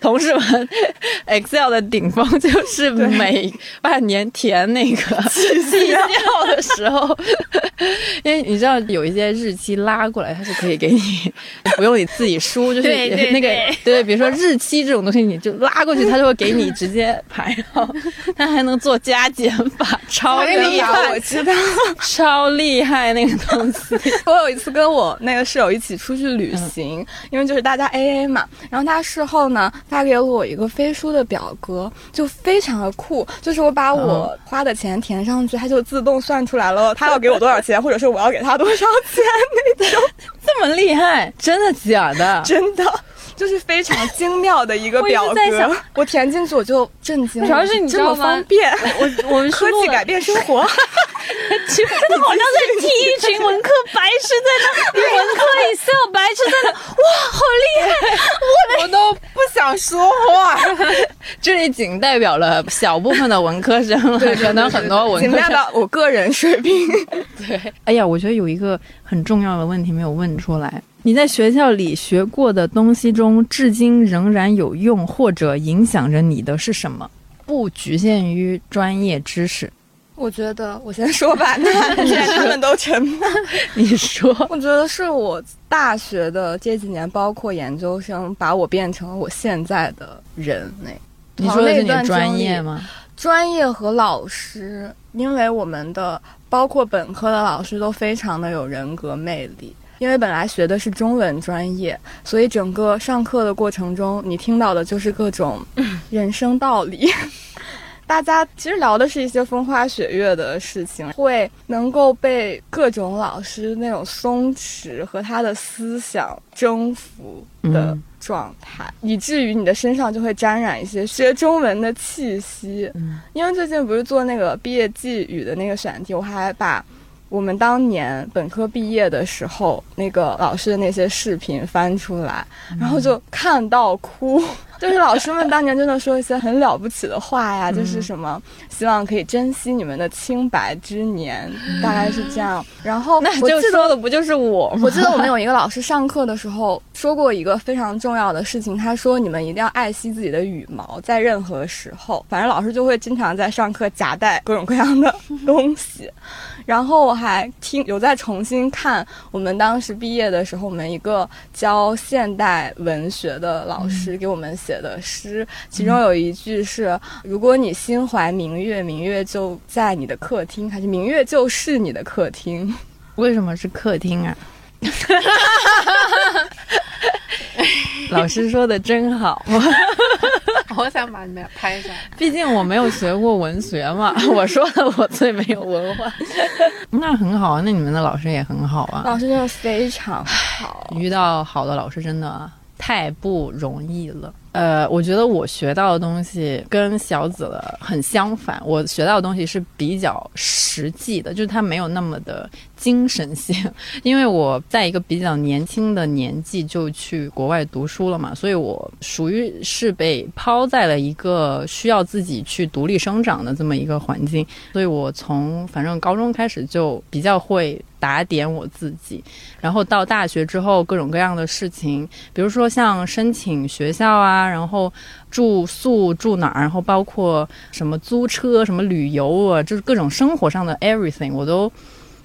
同事们，Excel 的顶峰就是每半年填那个绩效的时候，因为你知道有一些日期拉过来，它是可以给你不用你自己输，就是那个对对，比如说日期这种东西，你就拉过去，它就会给你直接排好，它还能做加减法，超厉害，我知道。超厉害那个东西。我有一次跟我那个室友一起出去旅行，因为就是大家 A A 嘛，然后他事后呢发给了我一个飞书的表格，就非常的酷，就是我把我花的钱填上去，它就自动算出来了他要给我多少钱，或者是我要给他多少钱那种，这么厉害，真的假的？真的。就是非常精妙的一个表格，我填进去我就震惊了，主要是你知这么道吗方便，我我们 科技改变生活。真的好像在替一群文科白痴在那，文科 Excel 白痴在那，哇，好厉害！我都不想说话。这里仅代表了小部分的文科生了，可能很多文仅代科生。表我个人水平。对，哎呀，我觉得有一个很重要的问题没有问出来。你在学校里学过的东西中，至今仍然有用或者影响着你的是什么？不局限于专业知识。我觉得我先说吧，那既然他们都沉默，你说，我觉得是我大学的这几年，包括研究生，把我变成了我现在的人那。你说的是你专业吗？专业和老师，因为我们的包括本科的老师都非常的有人格魅力。因为本来学的是中文专业，所以整个上课的过程中，你听到的就是各种人生道理。大家其实聊的是一些风花雪月的事情，会能够被各种老师那种松弛和他的思想征服的嗯状态，以至于你的身上就会沾染一些学中文的气息。嗯因为最近不是做那个毕业寄语的那个选题，我还把我们当年本科毕业的时候那个老师的那些视频翻出来，然后就看到哭。就是老师们当年真的说一些很了不起的话呀，就是什么希望可以珍惜你们的清白之年，大概是这样。然后那就。说的不就是我吗？我记得我们有一个老师上课的时候说过一个非常重要的事情，他说你们一定要爱惜自己的羽毛，在任何时候，反正老师就会经常在上课夹带各种各样的 东西。然后我还听有在重新看我们当时毕业的时候，我们一个教现代文学的老师给我们写的诗，其中有一句是：如果你心怀明月，明月就在你的客厅，还是明月就是你的客厅。为什么是客厅啊？老师说的真好，我想把你们俩拍下来。毕竟我没有学过文学嘛。我说的我最没有文化，那很好啊。那你们的老师也很好啊。老师真的非常好，遇到好的老师真的太不容易了。呃，我觉得我学到的东西跟小紫的很相反。我学到的东西是比较实际的，就是它没有那么的精神性。因为我在一个比较年轻的年纪就去国外读书了嘛，所以我属于是被抛在了一个需要自己去独立生长的这么一个环境。所以我从反正高中开始就比较会打点我自己，然后到大学之后各种各样的事情，比如说像申请学校啊。然后住宿住哪儿，然后包括什么租车、什么旅游啊，就是各种生活上的 everything，我都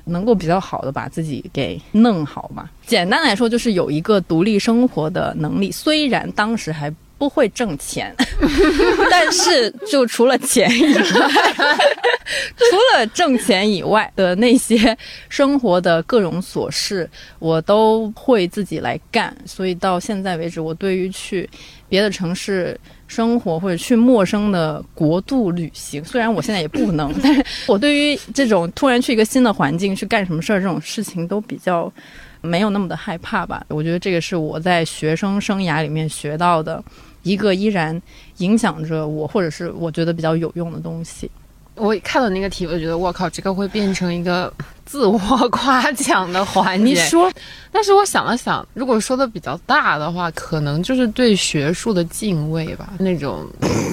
能够比较好的把自己给弄好吧。简单来说，就是有一个独立生活的能力。虽然当时还不会挣钱，但是就除了钱以外，除了挣钱以外的那些生活的各种琐事，我都会自己来干。所以到现在为止，我对于去别的城市生活或者去陌生的国度旅行，虽然我现在也不能，但是我对于这种突然去一个新的环境去干什么事儿这种事情都比较没有那么的害怕吧。我觉得这个是我在学生生涯里面学到的一个依然影响着我，或者是我觉得比较有用的东西。我看到那个题，我就觉得我靠，这个会变成一个自我夸奖的环节。你说，但是我想了想，如果说的比较大的话，可能就是对学术的敬畏吧，那种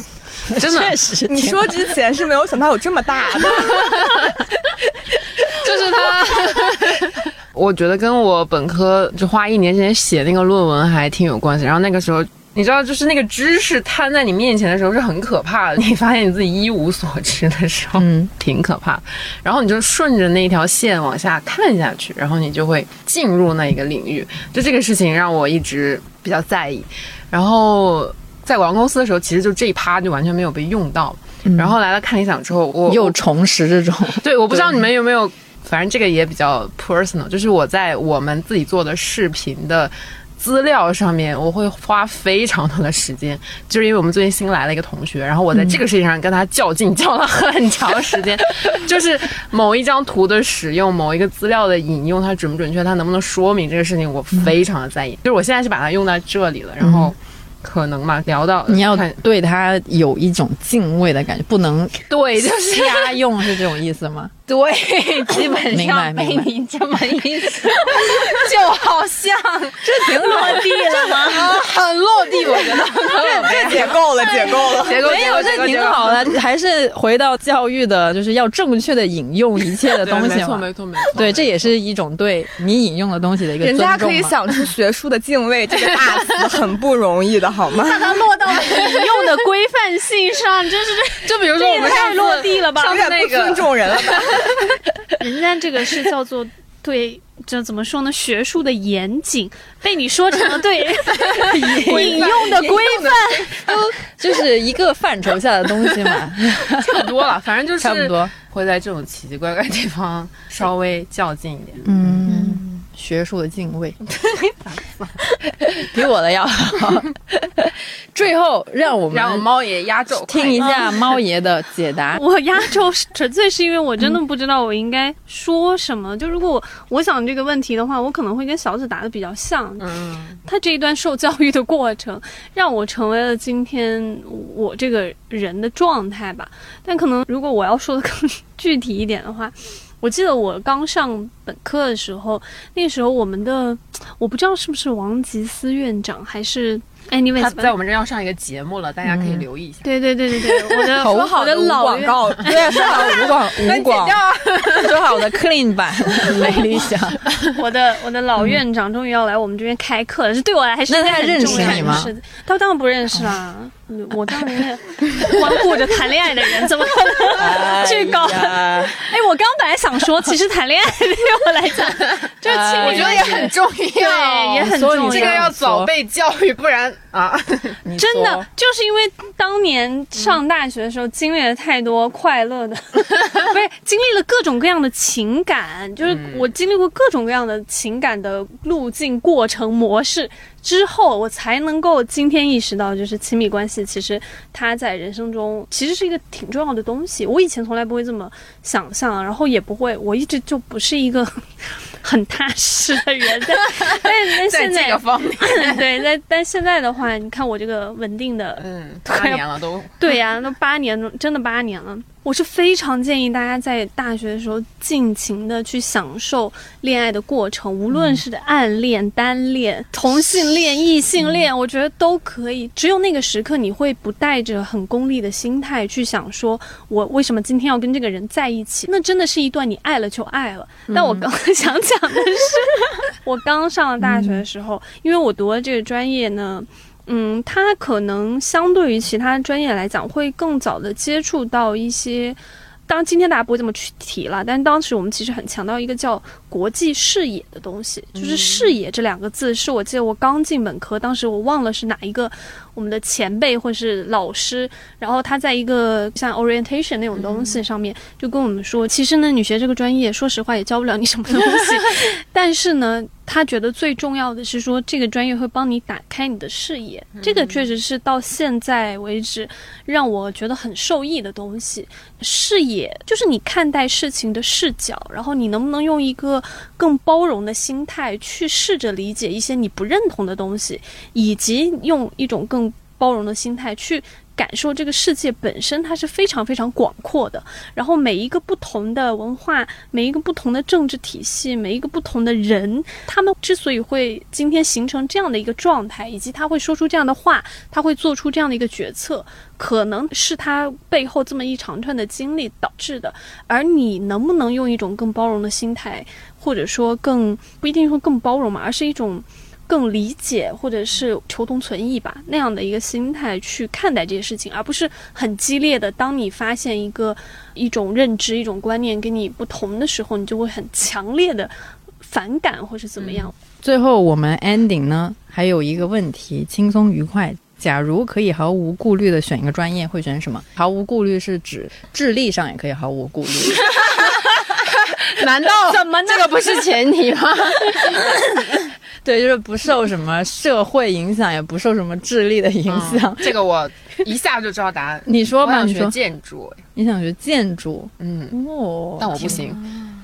真的确实，你说之前是没有想到有这么大的，就是他，我觉得跟我本科就花一年时间写那个论文还挺有关系。然后那个时候，你知道，就是那个知识摊在你面前的时候是很可怕的。你发现你自己一无所知的时候，嗯，挺可怕。然后你就顺着那条线往下看下去，然后你就会进入那一个领域。就这个事情让我一直比较在意。然后在广告公司的时候，其实就这一趴就完全没有被用到。然后来了看理想之后，我又重拾这种 对，我不知道你们有没有，反正这个也比较 personal，就是我在我们自己做的视频的资料上面，我会花非常多的时间，就是因为我们最近新来了一个同学，然后我在这个事情上跟他较劲，较了很长时间，就是某一张图的使用，某一个资料的引用，它准不准确，它能不能说明这个事情，我非常的在意。就是我现在是把它用在这里了，然后。可能嘛，聊到你要看对他有一种敬畏的感觉，不能对，就是瞎用，是这种意思吗？对，基本上被你这么一说，就好像这挺落地了吗？很落地，我觉得。这解构了，解构了。结果没有，这挺好的，还是回到教育的，就是要正确的引用一切的东西没错，嘛。没错，没错。对，这也是一种对你引用的东西的一个人尊重嘛。家可以想出学术的敬畏这个大词，很不容易的，好吗？它落到了引用的规范性上，真是这就比如说我们太上次落地了吧有点不尊重人了吧？人家这个是叫做对，这怎么说呢？学术的严谨被你说成了对 引用的规范，都 就是一个范畴下的东西嘛，差不多了，反正就是差不多。会在这种奇奇怪怪的地方稍微较劲一点。嗯，学术的敬畏，比我的要好。最后，让我们让猫爷压轴听一下猫爷的解答。我压轴是纯粹是因为我真的不知道我应该说什么。就如果我我想这个问题的话，我可能会跟小紫答的比较像。嗯，他这一段受教育的过程，让我成为了今天我这个人的状态吧。但可能如果我要说的更具体一点的话，我记得我刚上本科的时候，那时候我们的我不知道是不是王吉思院长还是哎，你为他在我们这要上一个节目了，大家可以嗯。留意一下。对对对对对，我的 说好我的老广告，对，说好 无广无广，说好的 clean 版没理想。我的我的老院长终于要来我们这边开课了，是对我来说那他很认识重要的你吗他当然不认识啦，嗯 我当然光顾着谈恋爱的人，怎么可能去搞？哎哎，我刚本来想说，其实谈恋爱对我来讲，就是亲密我觉得也很重要，对也很重要。这个要早被教育，不然啊，真的就是因为当年上大学的时候经历了太多快乐的，不是经历了各种各样的情感，就是我经历过各种各样的情感的路径、过程、模式之后，我才能够今天意识到，就是亲密关系其实它在人生中其实是一个挺重要的东西。我以前从来不会这么想象，然后也不会，我一直就不是一个很踏实的人，但但但现在这个方面，对，但但现在的话，你看我这个稳定的，嗯，八年了都，对呀、那八年，真的八年了。我是非常建议大家在大学的时候尽情的去享受恋爱的过程，无论是暗恋、单恋、同性恋、异性恋，我觉得都可以。只有那个时刻，你会不带着很功利的心态去想说，我为什么今天要跟这个人在一起？那真的是一段你爱了就爱了。但我刚刚想讲的是，我刚上了大学的时候，因为我读的这个专业呢。嗯，它可能相对于其他专业来讲，会更早的接触到一些。当然，今天大家不会这么去提了，但当时我们其实很强调一个叫国际视野的东西，就是视野这两个字，是我记得我刚进本科，当时我忘了是哪一个我们的前辈或是老师，然后他在一个像 orientation 那种东西上面就跟我们说，其实呢，女学这个专业，说实话也教不了你什么东西，但是呢，他觉得最重要的是说，这个专业会帮你打开你的视野，这个确实是到现在为止让我觉得很受益的东西。视野就是你看待事情的视角，然后你能不能用一个更包容的心态去试着理解一些你不认同的东西，以及用一种更包容的心态去。感受这个世界本身，它是非常非常广阔的。然后每一个不同的文化，每一个不同的政治体系，每一个不同的人，他们之所以会今天形成这样的一个状态，以及他会说出这样的话，他会做出这样的一个决策，可能是他背后这么一长串的经历导致的。而你能不能用一种更包容的心态，或者说更不一定说更包容嘛，而是一种。更理解或者是求同存异吧，那样的一个心态去看待这些事情，而不是很激烈的。当你发现一个一种认知、一种观念跟你不同的时候，你就会很强烈的反感或是怎么样。最后我们 ending 呢，还有一个问题，轻松愉快。假如可以毫无顾虑的选一个专业，会选什么？毫无顾虑是指智力上也可以毫无顾虑。难道怎么呢这个不是前提吗？对，就是不受什么社会影响，也不受什么智力的影响。这个我一下就知道答案。你说吧，我想学你说建筑，你想学建筑嗯，哦，但我不行，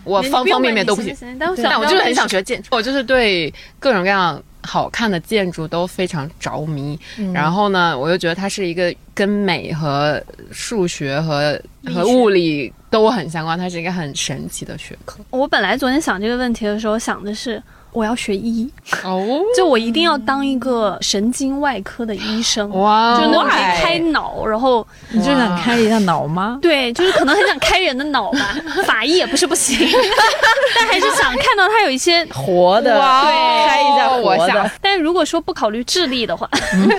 我方方面面都不行。但我对但我就是很想学建筑，我就是对各种各样好看的建筑都非常着迷。嗯然后呢，我又觉得它是一个跟美和数学和和物理都很相关，它是一个很神奇的学科。我本来昨天想这个问题的时候，想的是我要学医，哦，就我一定要当一个神经外科的医生，哇，就那种可以开脑，然后你就想开一下脑吗？对，就是可能很想开人的脑吧，法医也不是不行，但还是想看到他有一些。活的，哇对，开一下活的，但如果说不考虑智力的话，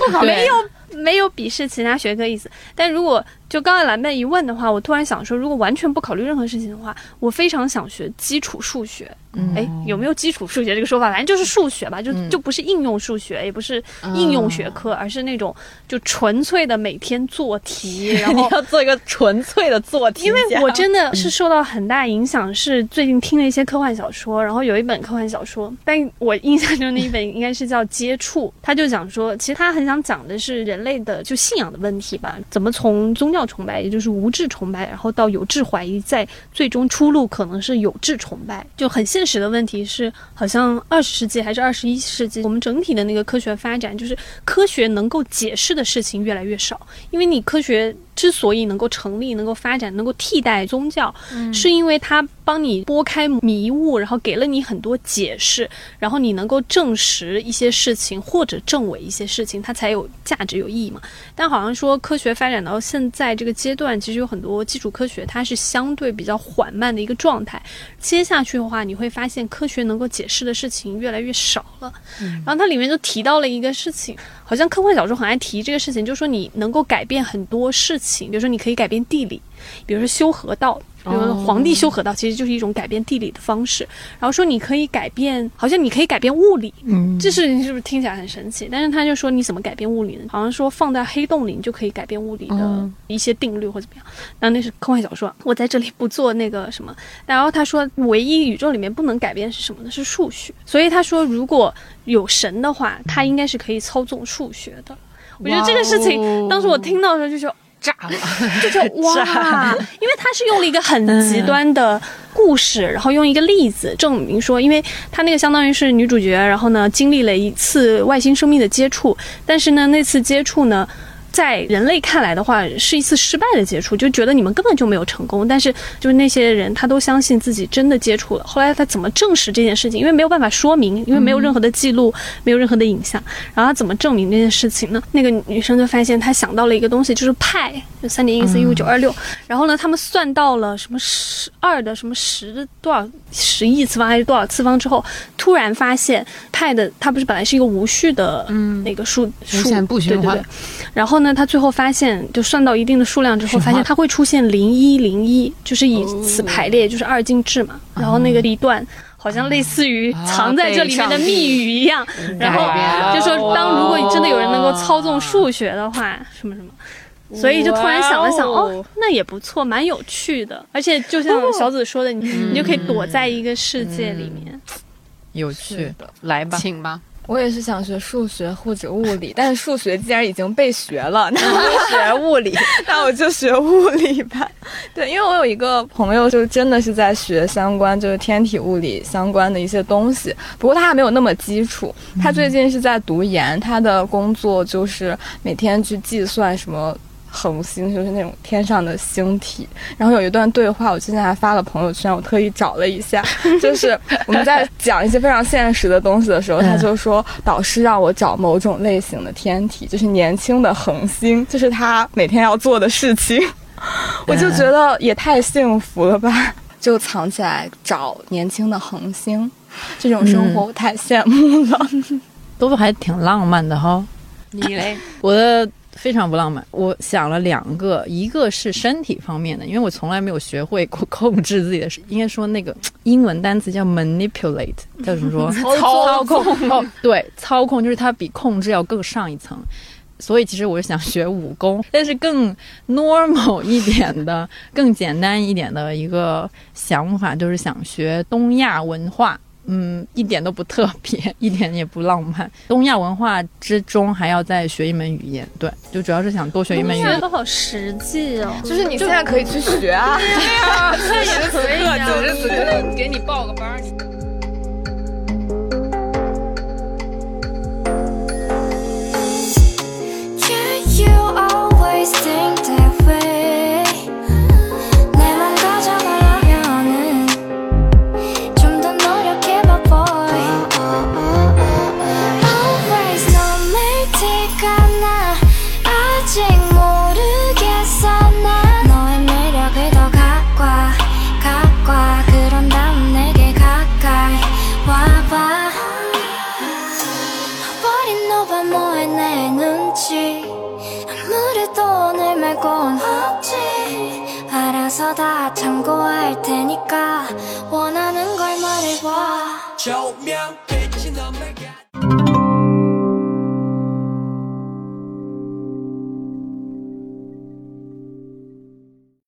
不考 没有没有鄙视其他学科意思。但如果就刚才蓝妹一问的话，我突然想说，如果完全不考虑任何事情的话，我非常想学基础数学。嗯。哎，有没有基础数学这个说法？反正就是数学吧，就嗯就不是应用数学，也不是应用学科，而是那种就纯粹的每天做题，然后你要做一个纯粹的做题，因为我真的是受到很大影响，是最近听了一些科幻小说，然后有一本科幻小说，但我印象中那一本应该是叫《接触》，他就讲说，其实他很想讲的是人类的就信仰的问题吧，怎么从宗教崇拜，也就是无智崇拜，然后到有智怀疑，在最终出路可能是有智崇拜，就很现实的问题是，好像二十世纪还是二十一世纪，我们整体的那个科学发展，就是科学能够解释的事情越来越少，因为你科学之所以能够成立、能够发展、能够替代宗教，是因为它帮你拨开迷雾，然后给了你很多解释，然后你能够证实一些事情或者证伪一些事情，它才有价值、有意义嘛。但好像说科学发展到现在这个阶段，其实有很多基础科学它是相对比较缓慢的一个状态。接下去的话，你会发现科学能够解释的事情越来越少了。然后它里面就提到了一个事情，好像科幻小说很爱提这个事情，就是说你能够改变很多事情，比如说你可以改变地理，比如说修河道。比如皇帝修河道，其实就是一种改变地理的方式。然后说你可以改变，好像你可以改变物理，嗯这事情是不是听起来很神奇？但是他就说你怎么改变物理呢？好像说放在黑洞里你就可以改变物理的嗯一些定律或怎么样。然后那是科幻小说，我在这里不做那个什么。然后他说，唯一宇宙里面不能改变是什么呢？是数学。所以他说，如果有神的话，他应该是可以操纵数学的。我觉得这个事情，当时我听到的时候就说。炸了！就就 哇，因为他是用了一个很极端的故事，然后用一个例子证明说，因为他那个相当于是女主角，然后呢经历了一次外星生命的接触，但是呢那次接触呢。在人类看来的话，是一次失败的接触，就觉得你们根本就没有成功。但是，就是那些人，他都相信自己真的接触了。后来他怎么证实这件事情？因为没有办法说明，因为没有任何的记录，没有任何的影像。然后他怎么证明这件事情呢？那个女生就发现，她想到了一个东西，就是派，就三点一四一五九二六。然后呢，他们算到了什么十二的什么十的多少十亿次方还是多少次方之后，突然发现派的它不是本来是一个无序的那个数数无限不循环对对对。然后呢，他最后发现，就算到一定的数量之后，发现它会出现零一零一，就是以此排列，就是二进制嘛。然后那个一段好像类似于藏在这里面的密语一样，然后就说当如果真的有人能够操纵数学的话，什么什么。所以就突然想了想，哦哦，那也不错，蛮有趣的。而且就像小紫说的，你你就可以躲在一个世界里面。有趣的，来吧，请吧。我也是想学数学或者物理，但是数学既然已经被学了，那我就学物理，那我就学物理吧。对，因为我有一个朋友，就真的是在学相关，就是天体物理相关的一些东西，不过他还没有那么基础。他最近是在读研，他的工作就是每天去计算什么。恒星就是那种天上的星体，然后有一段对话，我之前还发了朋友圈，我特意找了一下，就是我们在讲一些非常现实的东西的时候，他就说导师让我找某种类型的天体，就是年轻的恒星，这是他每天要做的事情，我就觉得也太幸福了吧，就藏起来找年轻的恒星，这种生活我太羡慕了。都还挺浪漫的哈。你嘞？我的非常不浪漫，我想了两个，一个是身体方面的，因为我从来没有学会过控制自己的，应该说那个 英文单词叫 manipulate，叫什么说？操控哦，对，操控就是它比控制要更上一层。所以其实我是想学武功，但是更 normal 一点的、更简单一点的一个想法，就是想学东亚文化。嗯，一点都不特别，一点也不浪漫。东亚文化之中还要再学一门语言，对，就主要是想多学一门语言。学的好实际哦，就是你现在可以去学啊，这也可以啊。此时此刻给你报个班 you always think that 알아서 다 참고할 테니까 원하는 걸 말해봐. 조명 빛